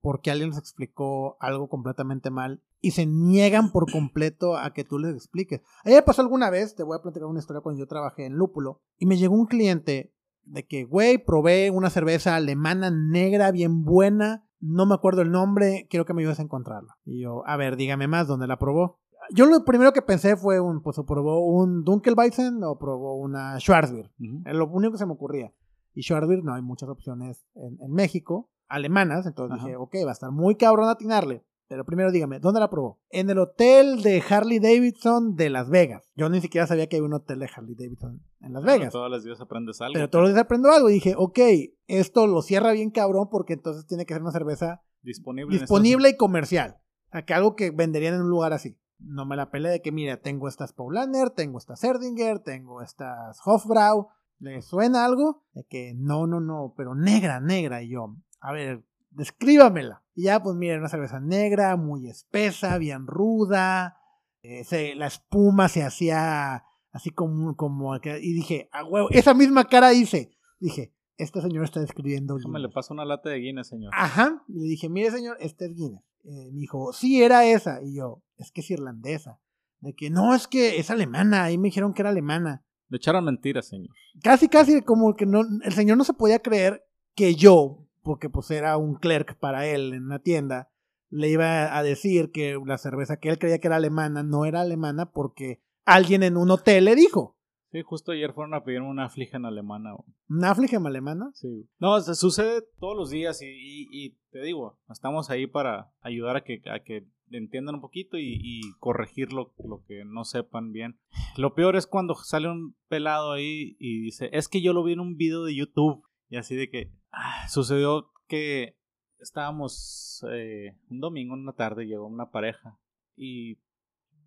porque alguien les explicó algo completamente mal y se niegan por completo a que tú les expliques? A mí me pasó alguna vez, te voy a platicar una historia cuando yo trabajé en Lúpulo y me llegó un cliente de que, güey, probé una cerveza alemana negra bien buena, no me acuerdo el nombre, quiero que me ayudes a encontrarla. Y yo, a ver, dígame más, ¿dónde la probó? Yo lo primero que pensé fue un, pues o probó un Dunkelweizen o probó una Schwarzbier. Es lo único que se me ocurría. Y Schwarzbier no hay muchas opciones en, México, alemanas, entonces dije, ok, va a estar muy cabrón atinarle. Pero primero dígame, ¿dónde la probó? En el hotel de Harley Davidson de Las Vegas. Yo ni siquiera sabía que había un hotel de Harley Davidson en Las Vegas. todos los días aprendes algo. Pero todos los días aprendo algo. Y dije, ok, esto lo cierra bien cabrón porque entonces tiene que ser una cerveza disponible, disponible y comercial. que algo que venderían en un lugar así no me la peleé de que, mira, tengo estas Paulaner, tengo estas Erdinger, tengo estas Hofbrau. ¿Le suena algo? De que no, no, no, pero negra, negra. Y yo, a ver, descríbamela. Y ya, pues mira, una cerveza negra, muy espesa, bien ruda. Eh, la espuma se hacía así como, como. Y dije, a huevo, esa misma cara hice. Dije, este señor está describiendo. me le paso una lata de Guinness, señor. Ajá. Y le dije, mire, señor, este es Guinness. Eh, me dijo, sí, era esa. Y yo, es que es irlandesa. De que no, es que es alemana. Ahí me dijeron que era alemana. Le echaron mentiras, señor. Casi, casi como que no, el señor no se podía creer que yo, porque pues era un clerk para él en una tienda, le iba a decir que la cerveza que él creía que era alemana no era alemana porque alguien en un hotel le dijo. Sí, justo ayer fueron a pedir una en alemana. ¿Una en alemana? Sí. No, se sucede todos los días y, y, te digo, estamos ahí para ayudar a que, a que entiendan un poquito y, corregir lo, lo, que no sepan bien. Lo peor es cuando sale un pelado ahí y dice, es que yo lo vi en un video de YouTube. Y así de que ah, sucedió que estábamos eh, un domingo en una tarde, llegó una pareja y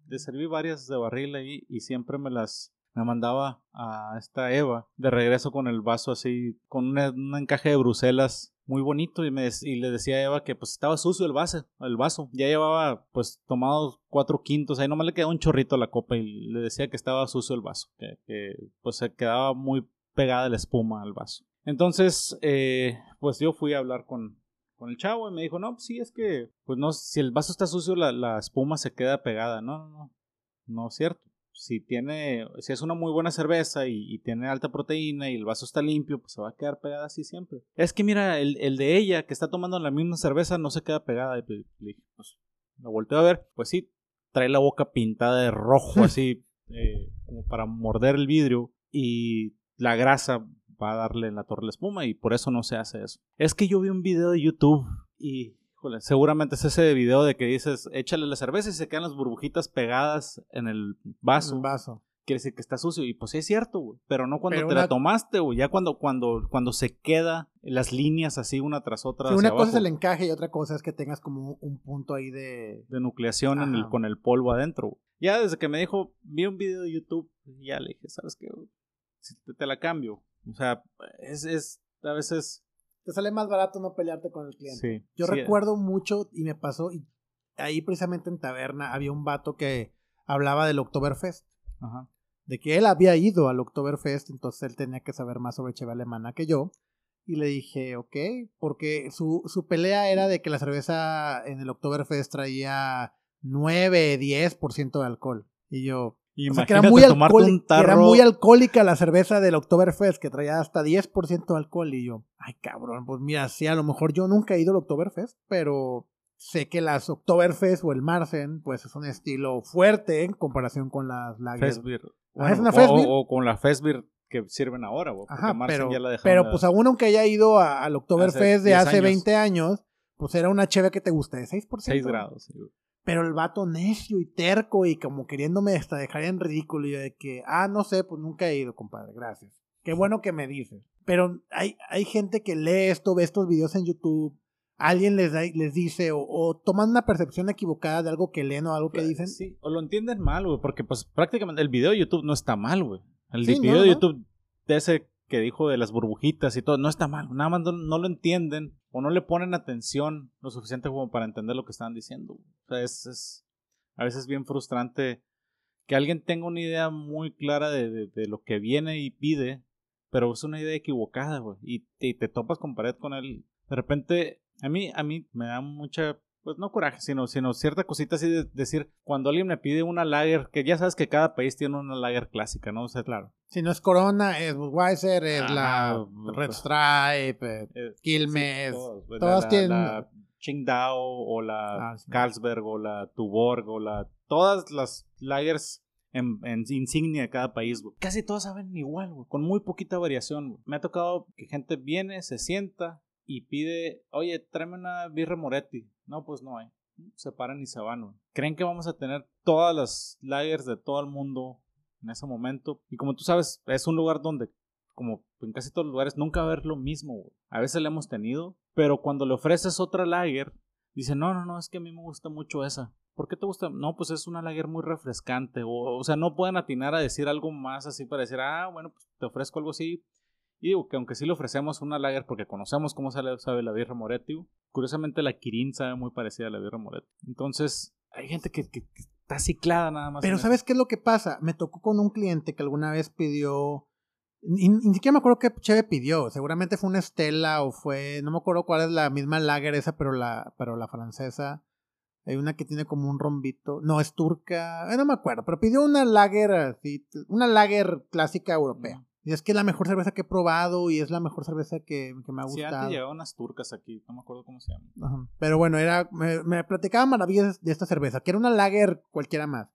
le serví varias de barril ahí y siempre me las me mandaba a esta Eva de regreso con el vaso así, con un encaje de Bruselas muy bonito y, me, y le decía a Eva que pues estaba sucio el vaso, el vaso. Ya llevaba pues tomado cuatro quintos, ahí nomás le quedaba un chorrito a la copa y le decía que estaba sucio el vaso, que, pues se quedaba muy pegada la espuma al vaso. Entonces, eh, pues yo fui a hablar con, con el chavo y me dijo, no, pues sí, es que, pues no, si el vaso está sucio, la, la espuma se queda pegada. No, no, no, no es cierto. Si tiene, si es una muy buena cerveza y, tiene alta proteína y el vaso está limpio, pues se va a quedar pegada así siempre. Es que mira, el, el de ella que está tomando la misma cerveza no se queda pegada. Y pues, pues lo volteo a ver, pues sí, trae la boca pintada de rojo así, eh, como para morder el vidrio y la grasa va a darle en la torre la espuma y por eso no se hace eso. Es que yo vi un video de YouTube y seguramente es ese video de que dices, échale la cerveza y se quedan las burbujitas pegadas en el vaso. vaso. Quiere decir que está sucio. Y pues sí es cierto, güey. Pero no cuando te la tomaste, güey. Ya cuando, cuando, cuando se queda las líneas así una tras otra. una cosa es el encaje y otra cosa es que tengas como un punto ahí de. De nucleación en el, con el polvo adentro. Ya desde que me dijo, vi un video de YouTube, ya le dije, ¿sabes qué? Si te, la cambio. O sea, es, es a veces te sale más barato no pelearte con el cliente. Yo recuerdo mucho y me pasó, y ahí precisamente en Taberna había un vato que hablaba del Oktoberfest. Ajá. De que él había ido al Oktoberfest, entonces él tenía que saber más sobre cheve alemana que yo. Y le dije, ok, porque su, su pelea era de que la cerveza en el Oktoberfest traía 9, 10% de alcohol. Y yo, o que era muy, era muy alcohólica la cerveza del Oktoberfest, que traía hasta 10% de alcohol. Y yo, ay cabrón, pues mira, sí, a lo mejor yo nunca he ido al Oktoberfest, pero sé que las Oktoberfest o el Marsen, pues es un estilo fuerte en comparación con las Lager. O, con la Festbier que sirven ahora, Ajá, pero, pero pues aún aunque haya ido al Oktoberfest de hace 20 años, pues era una cheve que te gusta de 6%. 6 grados, sí. Pero el vato necio y terco y como queriéndome hasta dejar en ridículo y de que, ah, no sé, pues nunca he ido, compadre, gracias. Qué bueno que me dices. Pero hay, hay gente que lee esto, ve estos videos en YouTube, alguien les, da, les dice o, toman una percepción equivocada de algo que leen o algo que pues, dicen. Sí, o lo entienden mal, güey, porque pues prácticamente el video de YouTube no está mal, güey. El video de YouTube de ese que dijo de las burbujitas y todo, no está mal, nada más no, lo entienden o no le ponen atención lo suficiente como para entender lo que están diciendo. O sea, es, es a veces bien frustrante que alguien tenga una idea muy clara de, de, lo que viene y pide, pero es una idea equivocada, güey, y, y, te topas con pared con él. De repente, a mí, a mí me da mucha pues no coraje, sino, sino cierta cosita así de decir, cuando alguien me pide una lager, que ya sabes que cada país tiene una lager clásica, ¿no? O sea, claro. Si no es Corona, es Budweiser, es la Red Stripe, eh, Quilmes, pues, todas tienen... La Qingdao, o la ah, Carlsberg, o la Tuborg, o la... Todas las lagers en, en, insignia de cada país, güey. Casi todas saben igual, güey, con muy poquita variación, güey. Me ha tocado que gente viene, se sienta y pide, oye, tráeme una birra Moretti. No, pues no hay. Se paran y se van. Creen que vamos a tener todas las lagers de todo el mundo en ese momento. Y como tú sabes, es un lugar donde, como en casi todos los lugares, nunca va a haber lo mismo. A veces le hemos tenido, pero cuando le ofreces otra lager, dice, no, no, no, es que a mí me gusta mucho esa. ¿Por qué te gusta? No, pues es una lager muy refrescante. O, o sea, no pueden atinar a decir algo más así para decir, ah, bueno, pues te ofrezco algo así y digo que aunque sí le ofrecemos una lager porque conocemos cómo sale, sabe la birra Moretti, curiosamente la Kirin sabe muy parecida a la birra Moretti. Entonces, hay gente que, está ciclada nada más. Pero ¿sabes qué es lo que pasa? Me tocó con un cliente que alguna vez pidió... Ni, siquiera me acuerdo qué Cheve pidió. Seguramente fue una Estela o fue... No me acuerdo cuál es la misma lager esa, pero la, pero la francesa. Hay una que tiene como un rombito. No, es turca. Eh, no me acuerdo, pero pidió una lager así. Una lager clásica europea. Y es que es la mejor cerveza que he probado y es la mejor cerveza que, me ha gustado. Sí, antes llegaban unas turcas aquí, no me acuerdo cómo se llaman. Pero bueno, era, me, me, platicaba maravillas de esta cerveza, que era una lager cualquiera más.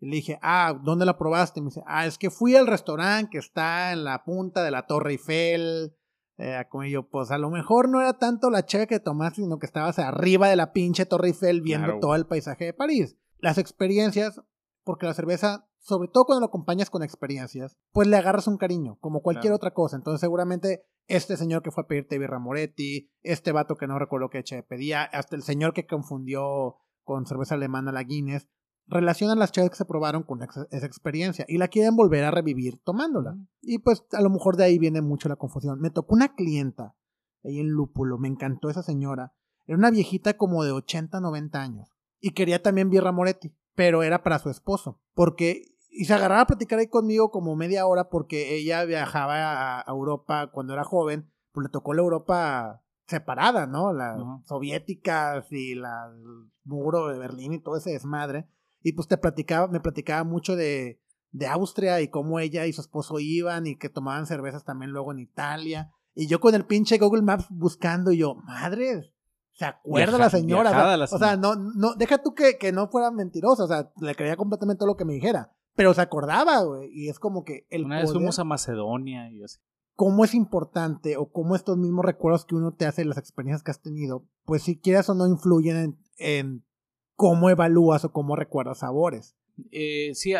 Y le dije, ah, ¿dónde la probaste? Y me dice, ah, es que fui al restaurante que está en la punta de la Torre Eiffel. Eh, como yo, pues a lo mejor no era tanto la cheve que tomaste, sino que estabas arriba de la pinche Torre Eiffel viendo todo el paisaje de París. Las experiencias, porque la cerveza sobre todo cuando lo acompañas con experiencias, pues le agarras un cariño, como cualquier otra cosa. Entonces, seguramente este señor que fue a pedirte birra Moretti, este vato que no recuerdo qué che pedía, hasta el señor que confundió con cerveza alemana la Guinness, relacionan las chaves que se probaron con esa experiencia y la quieren volver a revivir tomándola. Y pues a lo mejor de ahí viene mucho la confusión. Me tocó una clienta ahí en Lúpulo, me encantó esa señora. Era una viejita como de 80, 90 años y quería también birra Moretti, pero era para su esposo, porque y se agarraba a platicar ahí conmigo como media hora porque ella viajaba a, Europa cuando era joven, pues le tocó la Europa separada, ¿no? Las soviéticas y la, el muro de Berlín y todo ese desmadre. Y pues te platicaba, me platicaba mucho de, de Austria y cómo ella y su esposo iban y que tomaban cervezas también luego en Italia. Y yo con el pinche Google Maps buscando y yo, madre, se acuerda la señora. O sea, no, no, deja tú que, que no fuera mentirosa, o sea, le creía completamente todo lo que me dijera. Pero se acordaba, güey. Y es como que el. Una vez fuimos a Macedonia y así. Cómo es importante o cómo estos mismos recuerdos que uno te hace, las experiencias que has tenido, pues si quieras o no influyen en, en cómo evalúas o cómo recuerdas sabores. Eh, sí,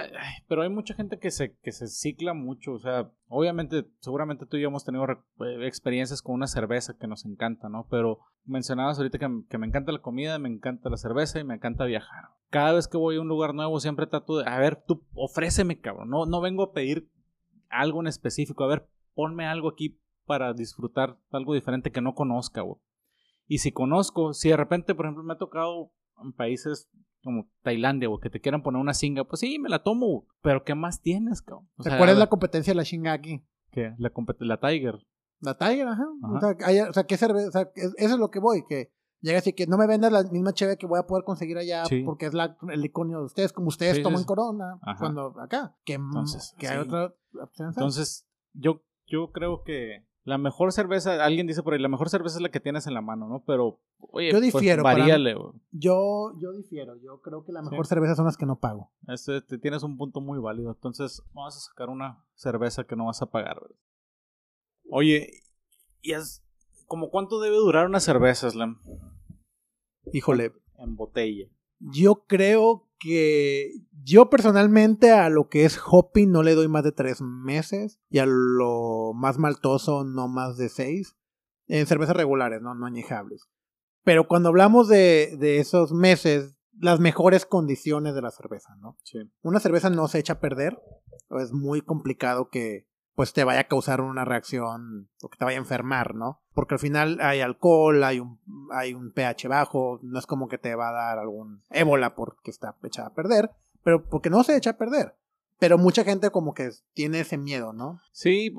pero hay mucha gente que se, que se cicla mucho. O sea, obviamente, seguramente tú y yo hemos tenido eh, experiencias con una cerveza que nos encanta, ¿no? Pero mencionabas ahorita que, que, me encanta la comida, me encanta la cerveza y me encanta viajar. Cada vez que voy a un lugar nuevo, siempre trato de, a ver, tú ofréceme, cabrón. No, no vengo a pedir algo en específico. A ver, ponme algo aquí para disfrutar algo diferente que no conozca, güey. Y si conozco, si de repente, por ejemplo, me ha tocado en países como Tailandia, o que te quieran poner una singa, pues sí, me la tomo, pero ¿qué más tienes, cabrón? ¿Cuál es la competencia de la singa aquí? ¿Qué? La, la Tiger. La Tiger, ajá. O, sea, o, sea, ¿qué cerveza? O sea, eso es lo que voy, que llega así que no me vendas la misma cheve que voy a poder conseguir allá porque es la, el iconio de ustedes, como ustedes toman corona cuando acá. Que, Entonces, que hay otra. Entonces, yo, yo creo que la mejor cerveza, alguien dice por ahí, la mejor cerveza es la que tienes en la mano, ¿no? Pero, oye, yo pues, varíale, yo, yo difiero. Yo creo que la mejor cerveza son las que no pago. Este, te tienes un punto muy válido. Entonces, vamos a sacar una cerveza que no vas a pagar, ¿verdad? Oye, ¿y es como cuánto debe durar una cerveza, Slam? Híjole. En botella. Yo creo que yo personalmente a lo que es hopping no le doy más de tres meses y a lo más maltoso no más de seis. En cervezas regulares, no, no añejables. Pero cuando hablamos de, de esos meses, las mejores condiciones de la cerveza, ¿no? Sí. Una cerveza no se echa a perder. Es muy complicado que, pues te vaya a causar una reacción o que te vaya a enfermar, ¿no? Porque al final hay alcohol, hay un, hay un pH bajo, no es como que te va a dar algún ébola porque está echada a perder, pero porque no se echa a perder. Pero mucha gente como que tiene ese miedo, ¿no? Sí,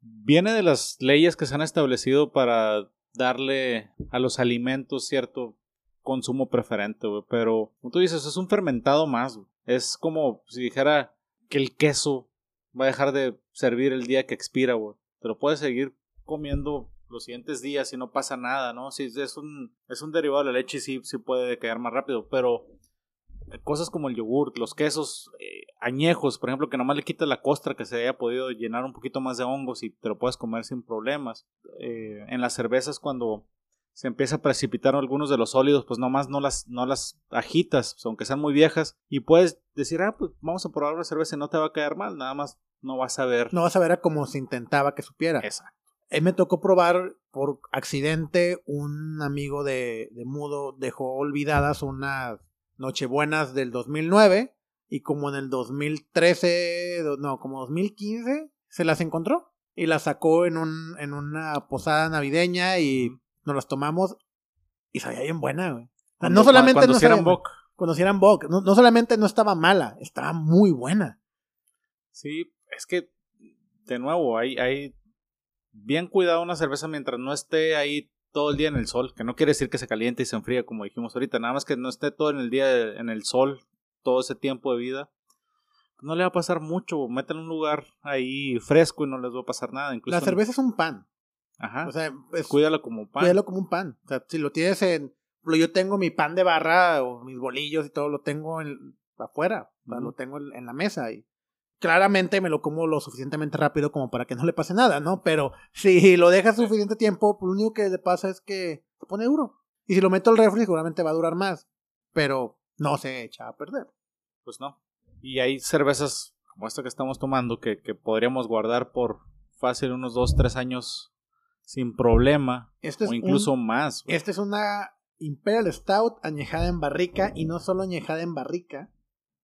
viene de las leyes que se han establecido para darle a los alimentos cierto consumo preferente, pero como tú dices, es un fermentado más. Es como si dijera que el queso va a dejar de servir el día que expira, güey. Te lo puedes seguir comiendo los siguientes días y no pasa nada, ¿no? Si es un, es un derivado de la leche sí, sí puede quedar más rápido, pero cosas como el yogurt, los quesos eh, añejos, por ejemplo, que nomás le quitas la costra que se haya podido llenar un poquito más de hongos y te lo puedes comer sin problemas. Eh, en las cervezas cuando se empieza a precipitar algunos de los sólidos, pues nomás no las, no las agitas, aunque sean muy viejas, y puedes decir, ah, pues vamos a probar una cerveza y no te va a caer mal, nada más no vas a ver. No vas a ver a como se intentaba que supiera. Exacto. A me tocó probar por accidente, un amigo de, de Mudo dejó olvidadas unas Nochebuenas del 2009 y como en el 2013, no, como 2015, se las encontró y las sacó en, un, en una posada navideña y nos las tomamos y sabía bien buena, güey. no solamente cuando no Bock. Cuando Bock. No, no, solamente no estaba mala, estaba muy buena. Sí, es que, de nuevo, hay, hay bien cuidado una cerveza mientras no esté ahí todo el día en el sol, que no quiere decir que se caliente y se enfríe como dijimos ahorita, nada más que no esté todo en el día en el sol, todo ese tiempo de vida. No le va a pasar mucho, meten un lugar ahí fresco y no les va a pasar nada. Incluso la cerveza es un pan. Ajá. O sea, cuídalo como un pan. Cuídalo como un pan. O sea, si lo tienes en. Yo tengo mi pan de barra o mis bolillos y todo, lo tengo en, afuera. Lo tengo en, la mesa y claramente me lo como lo suficientemente rápido como para que no le pase nada, ¿no? Pero si lo dejas suficiente tiempo, lo único que le pasa es que se pone duro. Y si lo meto al refri, seguramente va a durar más. Pero no se echa a perder. Pues no. Y hay cervezas como esta que estamos tomando que, que podríamos guardar por fácil unos 2, 3 años sin problema este o incluso más. Esta es una Imperial Stout añejada en barrica y no solo añejada en barrica,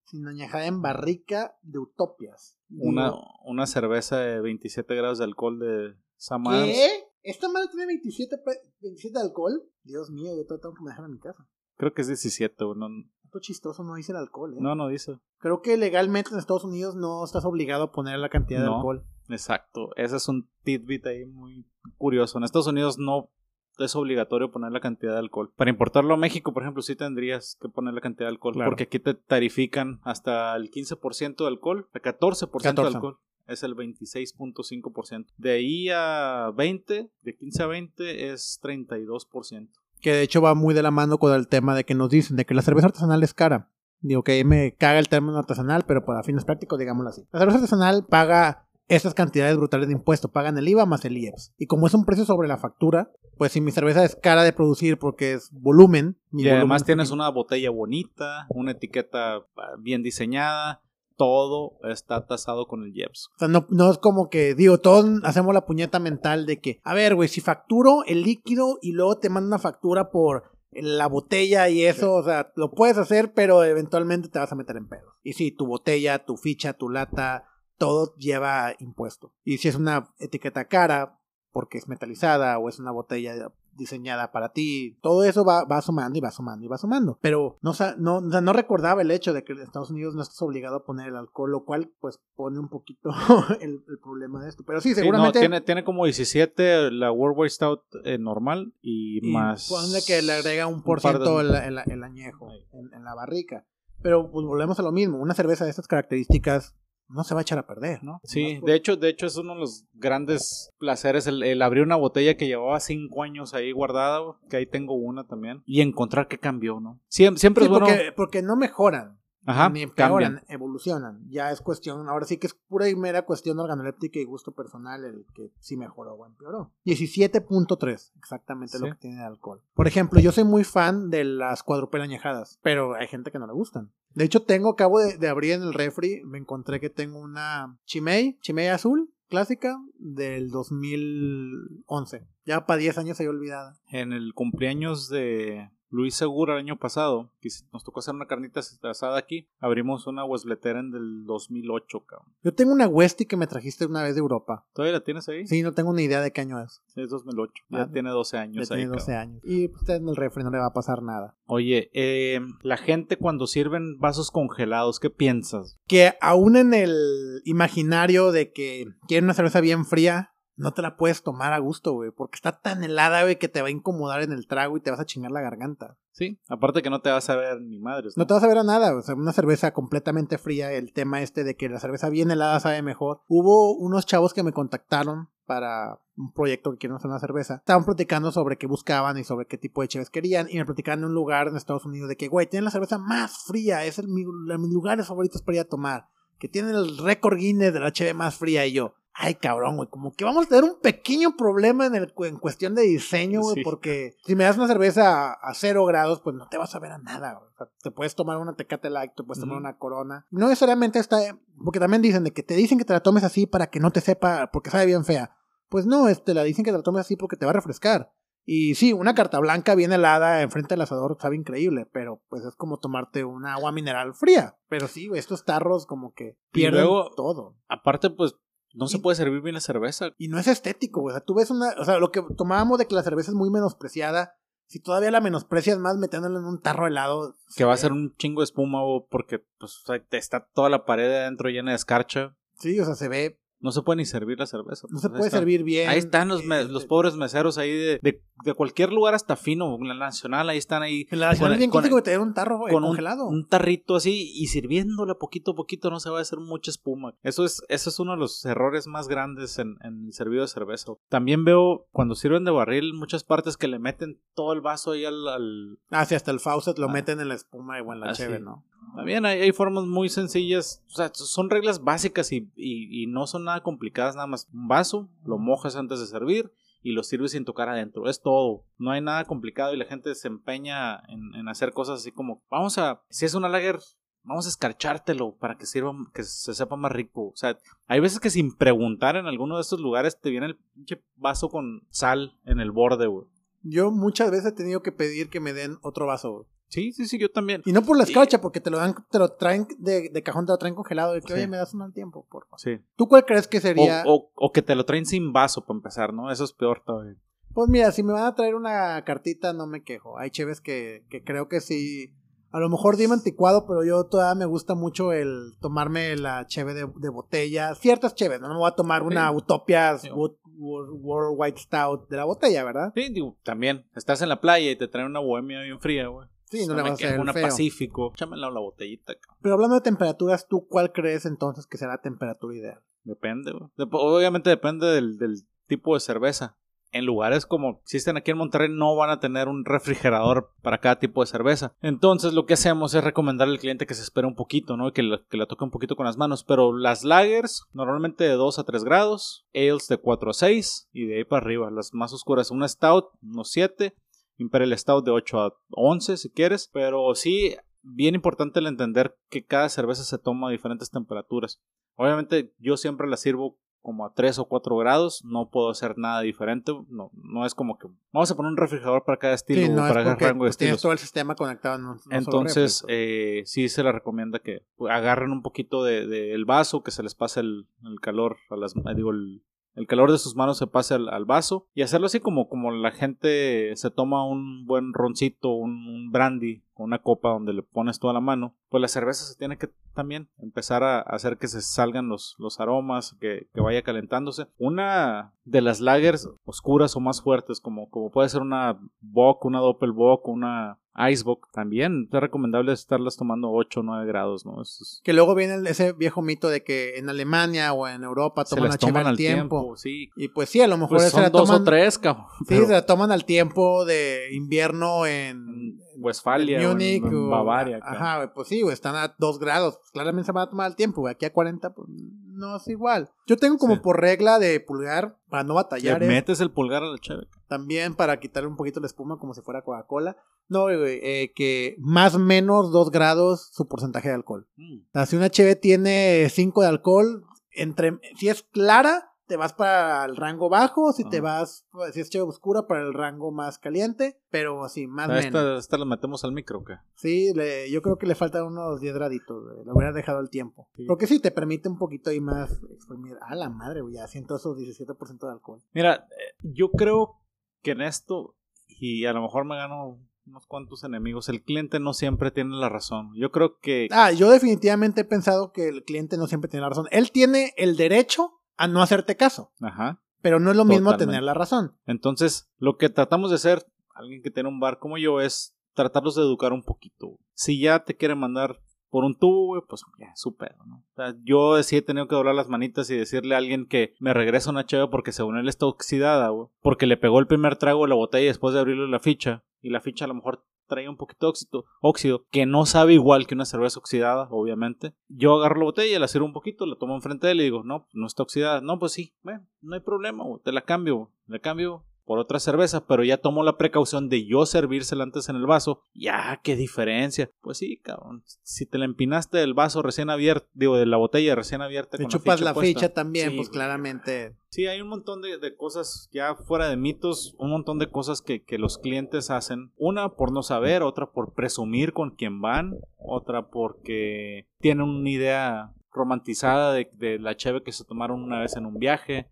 sino añejada en barrica de utopias. Una, una cerveza de 27 grados de alcohol de Samar. ¿Qué? ¿Esta madre tiene 27, 27 de alcohol? Dios mío, yo tengo que dejar en mi casa. Creo que es 17, no. Esto chistoso no dice el alcohol, ¿eh? No, no dice. Creo que legalmente en Estados Unidos no estás obligado a poner la cantidad de alcohol. Exacto, ese es un tidbit ahí muy curioso. En Estados Unidos no es obligatorio poner la cantidad de alcohol. Para importarlo a México, por ejemplo, sí tendrías que poner la cantidad de alcohol, Claro. porque aquí te tarifican hasta el 15% de alcohol, el 14%, 14. de alcohol. Es el 26.5%. De ahí a 20, de 15 a 20 es 32%. Que de hecho va muy de la mano con el tema de que nos dicen de que la cerveza artesanal es cara. Digo que me caga el término artesanal, pero para fines prácticos, digámoslo así. La cerveza artesanal paga esas cantidades brutales de impuesto, pagan el IVA más el IEPS. Y como es un precio sobre la factura, pues si mi cerveza es cara de producir porque es volumen, mi Y además volumen tienes una botella bonita, una etiqueta ah, bien diseñada, todo está tasado con el IEPS. O sea, no, no es como que, digo, todos hacemos la puñeta mental de que, a ver, güey, si facturo el líquido y luego te mando una factura por la botella y eso, o sea, lo puedes hacer, pero eventualmente te vas a meter en pedo. Y sí, tu botella, tu ficha, tu lata, todo lleva impuesto. Y si es una etiqueta cara, porque es metalizada o es una botella diseñada para ti, todo eso va, va sumando y va sumando y va sumando. Pero no, no, no recordaba el hecho de que en Estados Unidos no estás obligado a poner el alcohol, lo cual pues pone un poquito el, el problema de esto. Pero sí, Sí, seguramente... no, tiene, tiene como 17 la World Stout eh, normal y, y más. ponle que le agrega un por ciento el, el- el añejo en, en la barrica. Pero pues volvemos a lo mismo, una cerveza de estas características no se va a echar a perder, ¿no? Sí, de hecho, de hecho es uno de los grandes placeres el, el abrir una botella que llevaba cinco años ahí guardada, que ahí tengo una también, y encontrar que cambió, ¿no? Siempre, siempre Sí, es bueno. porque, porque no mejoran, Ajá, ni cambian. empeoran, evolucionan. Ya es cuestión, ahora sí que es pura y mera cuestión organoléptica y gusto personal el que sí mejoró o empeoró. 17.3, exactamente lo que tiene de alcohol. Por ejemplo, yo soy muy fan de las cuadrupel añejadas, pero hay gente que no le gustan. De hecho, tengo, acabo de, de abrir en el refri, me encontré que tengo una Chimay, Chimay azul, clásica, del 2011. Ya para 10 años se había olvidada. En el cumpleaños de Luis Segura el año pasado, que nos tocó hacer una carnita asada aquí, abrimos una Wesleteren del 2008, cabrón. Yo tengo una Westy que me trajiste una vez de Europa. ¿Todavía la tienes ahí? Sí, no tengo ni idea de qué año es. Sí, es 2008. Ya Ah, tiene 12 Ya años tiene ahí, 12 cabrón. años. Y pues, está en el refri, no le va a pasar nada. Oye, eh, la gente cuando sirven vasos congelados, ¿qué piensas? Que aún en el imaginario de que quieren una cerveza bien fría, no te la puedes tomar a gusto, güey. Porque está tan helada, güey, que te va a incomodar en el trago y te vas a chingar la garganta. Sí, aparte que no te vas a ver ni madres. No te vas a ver a nada, o sea, una cerveza completamente fría, el tema este de que la cerveza bien helada sabe mejor. Hubo unos chavos que me contactaron para un proyecto que quieren hacer una cerveza. Estaban platicando sobre qué buscaban y sobre qué tipo de cheves querían y me platicaban en un lugar en Estados Unidos de que, güey, tienen la cerveza más fría, es el, mi, de mis lugares favoritos para ir a tomar, que tienen el récord Guinness de la cheve más fría y yo. Ay, cabrón, güey, como que vamos a tener un pequeño problema en, el, en cuestión de diseño, güey, Sí. porque si me das una cerveza a, a cero grados, pues no te vas a ver a nada, güey. O sea, te puedes tomar una Tecate Light, te puedes tomar una Corona. No necesariamente está, porque también dicen de que te dicen que te la tomes así para que no te sepa, porque sabe bien fea. Pues no, este, la dicen que te la tomes así porque te va a refrescar. Y sí, una carta blanca bien helada enfrente del asador sabe increíble, pero pues es como tomarte una agua mineral fría. Pero sí, estos tarros como que pierden luego- todo. Aparte, pues, no se puede servir bien la cerveza. Y no es estético, güey. O sea, tú ves una. O sea, lo que tomábamos de que la cerveza es muy menospreciada. Si todavía la menosprecias más metiéndola en un tarro helado. Que va a ser un chingo de espuma, o porque pues, o sea, te está toda la pared de adentro llena de escarcha. Sí, o sea, se ve. No se puede ni servir la cerveza. No pues, se puede servir bien. Ahí están los, me- Eh, los pobres meseros ahí de, de, de cualquier lugar hasta fino, la nacional, ahí están ahí En la nacional con- es bien con- crítico de tener un tarro eh, con un, congelado. un tarrito así y sirviéndole poquito a poquito no se va a hacer mucha espuma. Eso es, eso es uno de los errores más grandes en, en el servido de cerveza. También veo cuando sirven de barril muchas partes que le meten todo el vaso ahí al... al- Ah, sí, hasta el faucet lo Ah. meten en la espuma o en la Ah, cheve. ¿no? También hay, hay formas muy sencillas, o sea, son reglas básicas y, no son nada complicadas, nada más un vaso, lo mojas antes de servir y lo sirves sin tocar adentro, es todo, no hay nada complicado y la gente se empeña en, en hacer cosas así como, vamos a, si es una lager, vamos a escarchártelo para que sirva, que se sepa más rico, o sea, hay veces que sin preguntar en alguno de estos lugares te viene el pinche vaso con sal en el borde, güey. Yo muchas veces he tenido que pedir que me den otro vaso, güey. Sí, sí, sí, yo también. Y no por la Y- escarcha, porque te lo dan, te lo traen de, de cajón, te lo traen congelado. De que, Sí. oye, me das uno al tiempo, por favor. Sí. ¿Tú cuál crees que sería? O, o- o que te lo traen sin vaso para empezar, ¿no? Eso es peor todavía. Pues mira, si me van a traer una cartita, no me quejo. Hay cheves que, que creo que sí. A lo mejor dime anticuado, pero yo todavía me gusta mucho el tomarme la cheve de, de botella. Ciertas cheves, no me voy a tomar una Sí. Utopia Sí. World White Stout de la botella, ¿verdad? Sí, digo, también. Estás en la playa y te traen una bohemia bien fría, güey. Sí, no le vas a hacer Una feo. Pacífico. Échamela la botellita, cabrón. Pero hablando de temperaturas, ¿tú cuál crees entonces que será la temperatura ideal? Depende, güey. Obviamente depende del, del tipo de cerveza. En lugares como existen aquí en Monterrey no van a tener un refrigerador para cada tipo de cerveza. Entonces lo que hacemos es recomendarle al cliente que se espere un poquito, ¿no? Que, la- que la toque un poquito con las manos. Pero las lagers normalmente de 2 a 3 grados, ales de 4 a 6 y de ahí para arriba. Las más oscuras, una stout, unos 7, Imperial Stout de 8 a 11 si quieres. Pero sí, bien importante el entender que cada cerveza se toma a diferentes temperaturas. Obviamente yo siempre la sirvo como a 3 o 4 grados, no puedo hacer nada diferente, no, no es como que vamos a poner un refrigerador para cada estilo, Sí, no para cada rango de tienes estilos. todo el sistema conectado. No, Entonces, eh, sí se les recomienda que agarren un poquito del de, el vaso, que se les pase el, el calor a las digo, el, el calor de sus manos se pase al, al vaso y hacerlo así como, como la gente se toma un buen roncito, un, un brandy una copa donde le pones toda la mano, pues la cerveza se tiene que también empezar a hacer que se salgan los, los aromas, que, que vaya calentándose. Una de las lagers oscuras o más fuertes, como, como puede ser una Bock, una Doppelbock, una Icebock, también es recomendable estarlas tomando 8 o 9 grados, ¿no? Es- Que luego viene ese viejo mito de que en Alemania o en Europa toman la al tiempo. tiempo, sí. Y pues sí, a lo mejor Pues se la son dos toman. o tres, cabrón. Sí, pero se la toman al tiempo de invierno en Westfalia, en o en- Múnich en o- Bavaria. Ajá, güey, pues sí, güey, están a 2 grados. Pues claramente se van a tomar al tiempo, güey. Aquí a 40, pues no es igual. Yo tengo como Sí. por regla de pulgar, para no batallar, Le es metes el pulgar a la cheve. también para quitarle un poquito la espuma como si fuera Coca-Cola. No, güey, eh, que más o menos 2 grados su porcentaje de alcohol. Mm. O sea, si una cheve tiene 5 de alcohol, entre si es clara, te vas para el rango bajo, si te vas, si es cheve oscura, para el rango más caliente, pero así, más o menos. Esta, esta la metemos al micro, ¿qué? Sí, le- yo creo que le faltan unos 10 graditos. Lo hubiera dejado el tiempo. Sí. Porque sí, te permite un poquito ahí más exprimir. A la madre, güey, ya siento esos 17% de alcohol. Mira, eh, yo creo que en esto, y a lo mejor me gano unos cuantos enemigos, el cliente no siempre tiene la razón. Yo creo que... Ah, yo definitivamente he pensado que el cliente no siempre tiene la razón. Él tiene el derecho a no hacerte caso, Ajá. pero no es lo mismo tener la razón. Entonces, lo que tratamos de hacer, alguien que tiene un bar como yo, es tratarlos de educar un poquito. Si ya te quiere mandar por un tubo, güey, pues ya, es su pedo, ¿no? O sea, yo sí he tenido que doblar las manitas y decirle a alguien que me regresa una cheve porque según él está oxidada, güey. Porque le pegó el primer trago de la botella después de abrirle la ficha. Y la ficha a lo mejor traía un poquito de óxido, óxido, que no sabe igual que una cerveza oxidada, obviamente. Yo agarro la botella, la sirvo un poquito, la tomo enfrente de él y digo, no, no está oxidada. No, pues sí, bueno, no hay problema, te la cambio, güey. le cambio por otra cerveza, pero ya tomo la precaución de yo servírsela antes en el vaso. Ya, qué diferencia. Pues sí, cabrón. Si te la empinaste del vaso recién abierto, digo, de la botella recién abierta. Te con chupas la la ficha, puesta. ficha también, Sí, pues claramente. Sí, hay un montón de, de cosas ya fuera de mitos, un montón de cosas que, que los clientes hacen. Una por no saber, otra por presumir con quien van, otra porque tienen una idea romantizada de, de la cheve que se tomaron una vez en un viaje,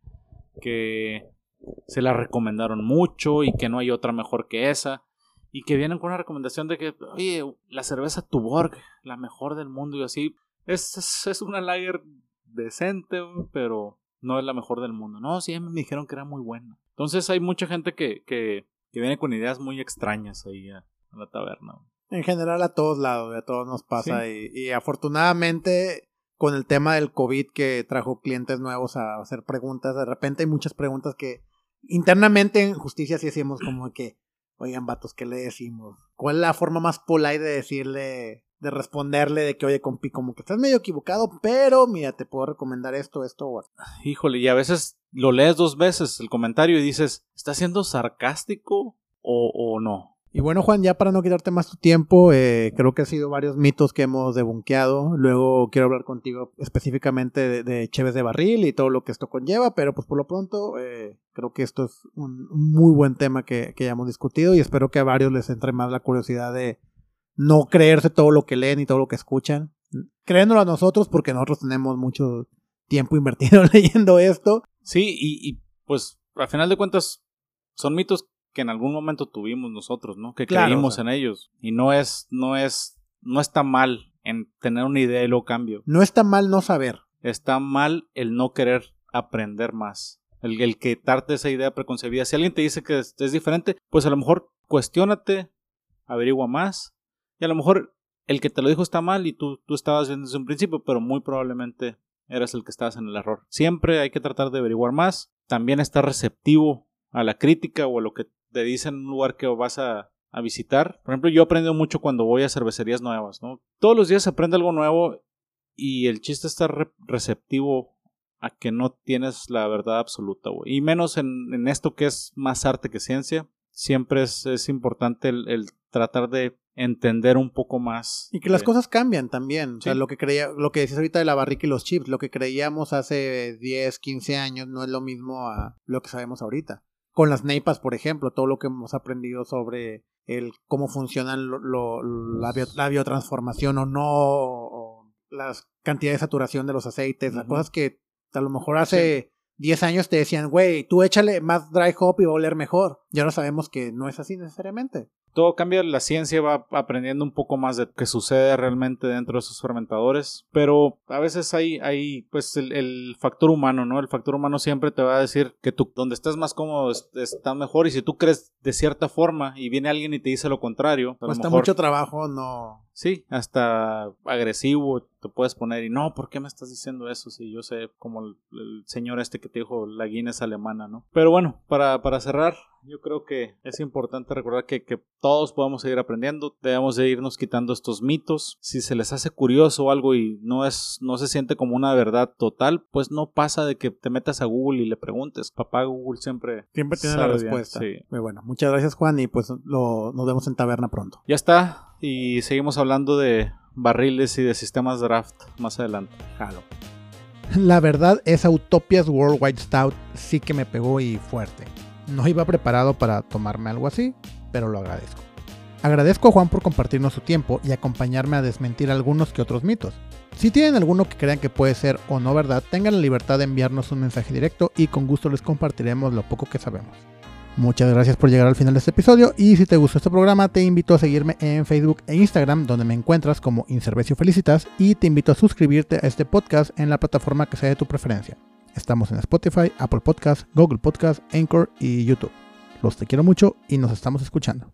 que se la recomendaron mucho y que no hay otra mejor que esa. Y que vienen con una recomendación de que, oye, la cerveza Tuborg, la mejor del mundo y así. Es, es, es una lager decente, pero no es la mejor del mundo. No, sí, me dijeron que era muy buena. Entonces hay mucha gente que, que, que viene con ideas muy extrañas ahí a, a la taberna. En general a todos lados, a todos nos pasa. Y, y afortunadamente con el tema del COVID que trajo clientes nuevos a hacer preguntas, de repente hay muchas preguntas que internamente en justicia sí decimos como que, oigan vatos, ¿qué le decimos? ¿Cuál es la forma más polite de decirle, de responderle de que, oye, compi, como que estás medio equivocado, pero mira, te puedo recomendar esto, esto o Híjole, y a veces lo lees dos veces el comentario y dices, ¿está siendo sarcástico o, o no? Y bueno, Juan, ya para no quitarte más tu tiempo, eh, creo que ha sido varios mitos que hemos debunqueado. Luego quiero hablar contigo específicamente de, de Cheves de Barril y todo lo que esto conlleva, pero pues por lo pronto eh, creo que esto es un, muy buen tema que, que ya hemos discutido y espero que a varios les entre más la curiosidad de no creerse todo lo que leen y todo lo que escuchan. Créenlo a nosotros porque nosotros tenemos mucho tiempo invertido leyendo esto. Sí, y, y pues al final de cuentas son mitos que en algún momento tuvimos nosotros, ¿no? Que Claro, creímos o sea. en ellos. Y no es, no es, no está mal en tener una idea y luego cambio. No está mal no saber. Está mal el no querer aprender más. El, el que darte esa idea preconcebida. Si alguien te dice que es, es diferente, pues a lo mejor cuestiónate, averigua más. Y a lo mejor el que te lo dijo está mal y tú, tú estabas bien desde un principio, pero muy probablemente eras el que estabas en el error. Siempre hay que tratar de averiguar más. También estar receptivo a la crítica o a lo que te dicen en un lugar que vas a, a visitar. Por ejemplo, yo aprendo mucho cuando voy a cervecerías nuevas, ¿no? Todos los días se aprende algo nuevo y el chiste es estar receptivo a que no tienes la verdad absoluta, güey. Y menos en, en, esto que es más arte que ciencia. Siempre es, es importante el, el, tratar de entender un poco más. Y que las cosas cambian también. O sea, lo que creía, lo que decías ahorita de la barrica y los chips, lo que creíamos hace 10, 15 años no es lo mismo a lo que sabemos ahorita. Con las neipas, por ejemplo, todo lo que hemos aprendido sobre el cómo funcionan lo, lo, la, bio, la, biotransformación o no, o las cantidades de saturación de los aceites, uh -huh. las cosas que a lo mejor hace sí. 10 años te decían, güey, tú échale más dry hop y va a oler mejor. Ya ahora sabemos que no es así necesariamente todo cambia, la ciencia va aprendiendo un poco más de qué sucede realmente dentro de esos fermentadores, pero a veces hay, hay pues el, el, factor humano, ¿no? El factor humano siempre te va a decir que tú, donde estás más cómodo está mejor y si tú crees de cierta forma y viene alguien y te dice lo contrario, cuesta mejor, mucho trabajo, no. Sí, hasta agresivo te puedes poner y no, ¿por qué me estás diciendo eso? Si yo sé como el, el señor este que te dijo la Guinness alemana, ¿no? Pero bueno, para, para cerrar, yo creo que es importante recordar que, que, todos podemos seguir aprendiendo, debemos de irnos quitando estos mitos. Si se les hace curioso algo y no es, no se siente como una verdad total, pues no pasa de que te metas a Google y le preguntes. Papá Google siempre siempre tiene la respuesta. Bien, sí. Muy bueno, muchas gracias Juan y pues lo, nos vemos en taberna pronto. Ya está y seguimos hablando de barriles y de sistemas draft más adelante. Jalo. La verdad, esa Utopias Worldwide Stout sí que me pegó y fuerte. No iba preparado para tomarme algo así, pero lo agradezco. Agradezco a Juan por compartirnos su tiempo y acompañarme a desmentir algunos que otros mitos. Si tienen alguno que crean que puede ser o no verdad, tengan la libertad de enviarnos un mensaje directo y con gusto les compartiremos lo poco que sabemos. Muchas gracias por llegar al final de este episodio y si te gustó este programa te invito a seguirme en Facebook e Instagram donde me encuentras como Inservecio Felicitas y te invito a suscribirte a este podcast en la plataforma que sea de tu preferencia. Estamos en Spotify, Apple Podcast, Google Podcast, Anchor y YouTube. Los te quiero mucho y nos estamos escuchando.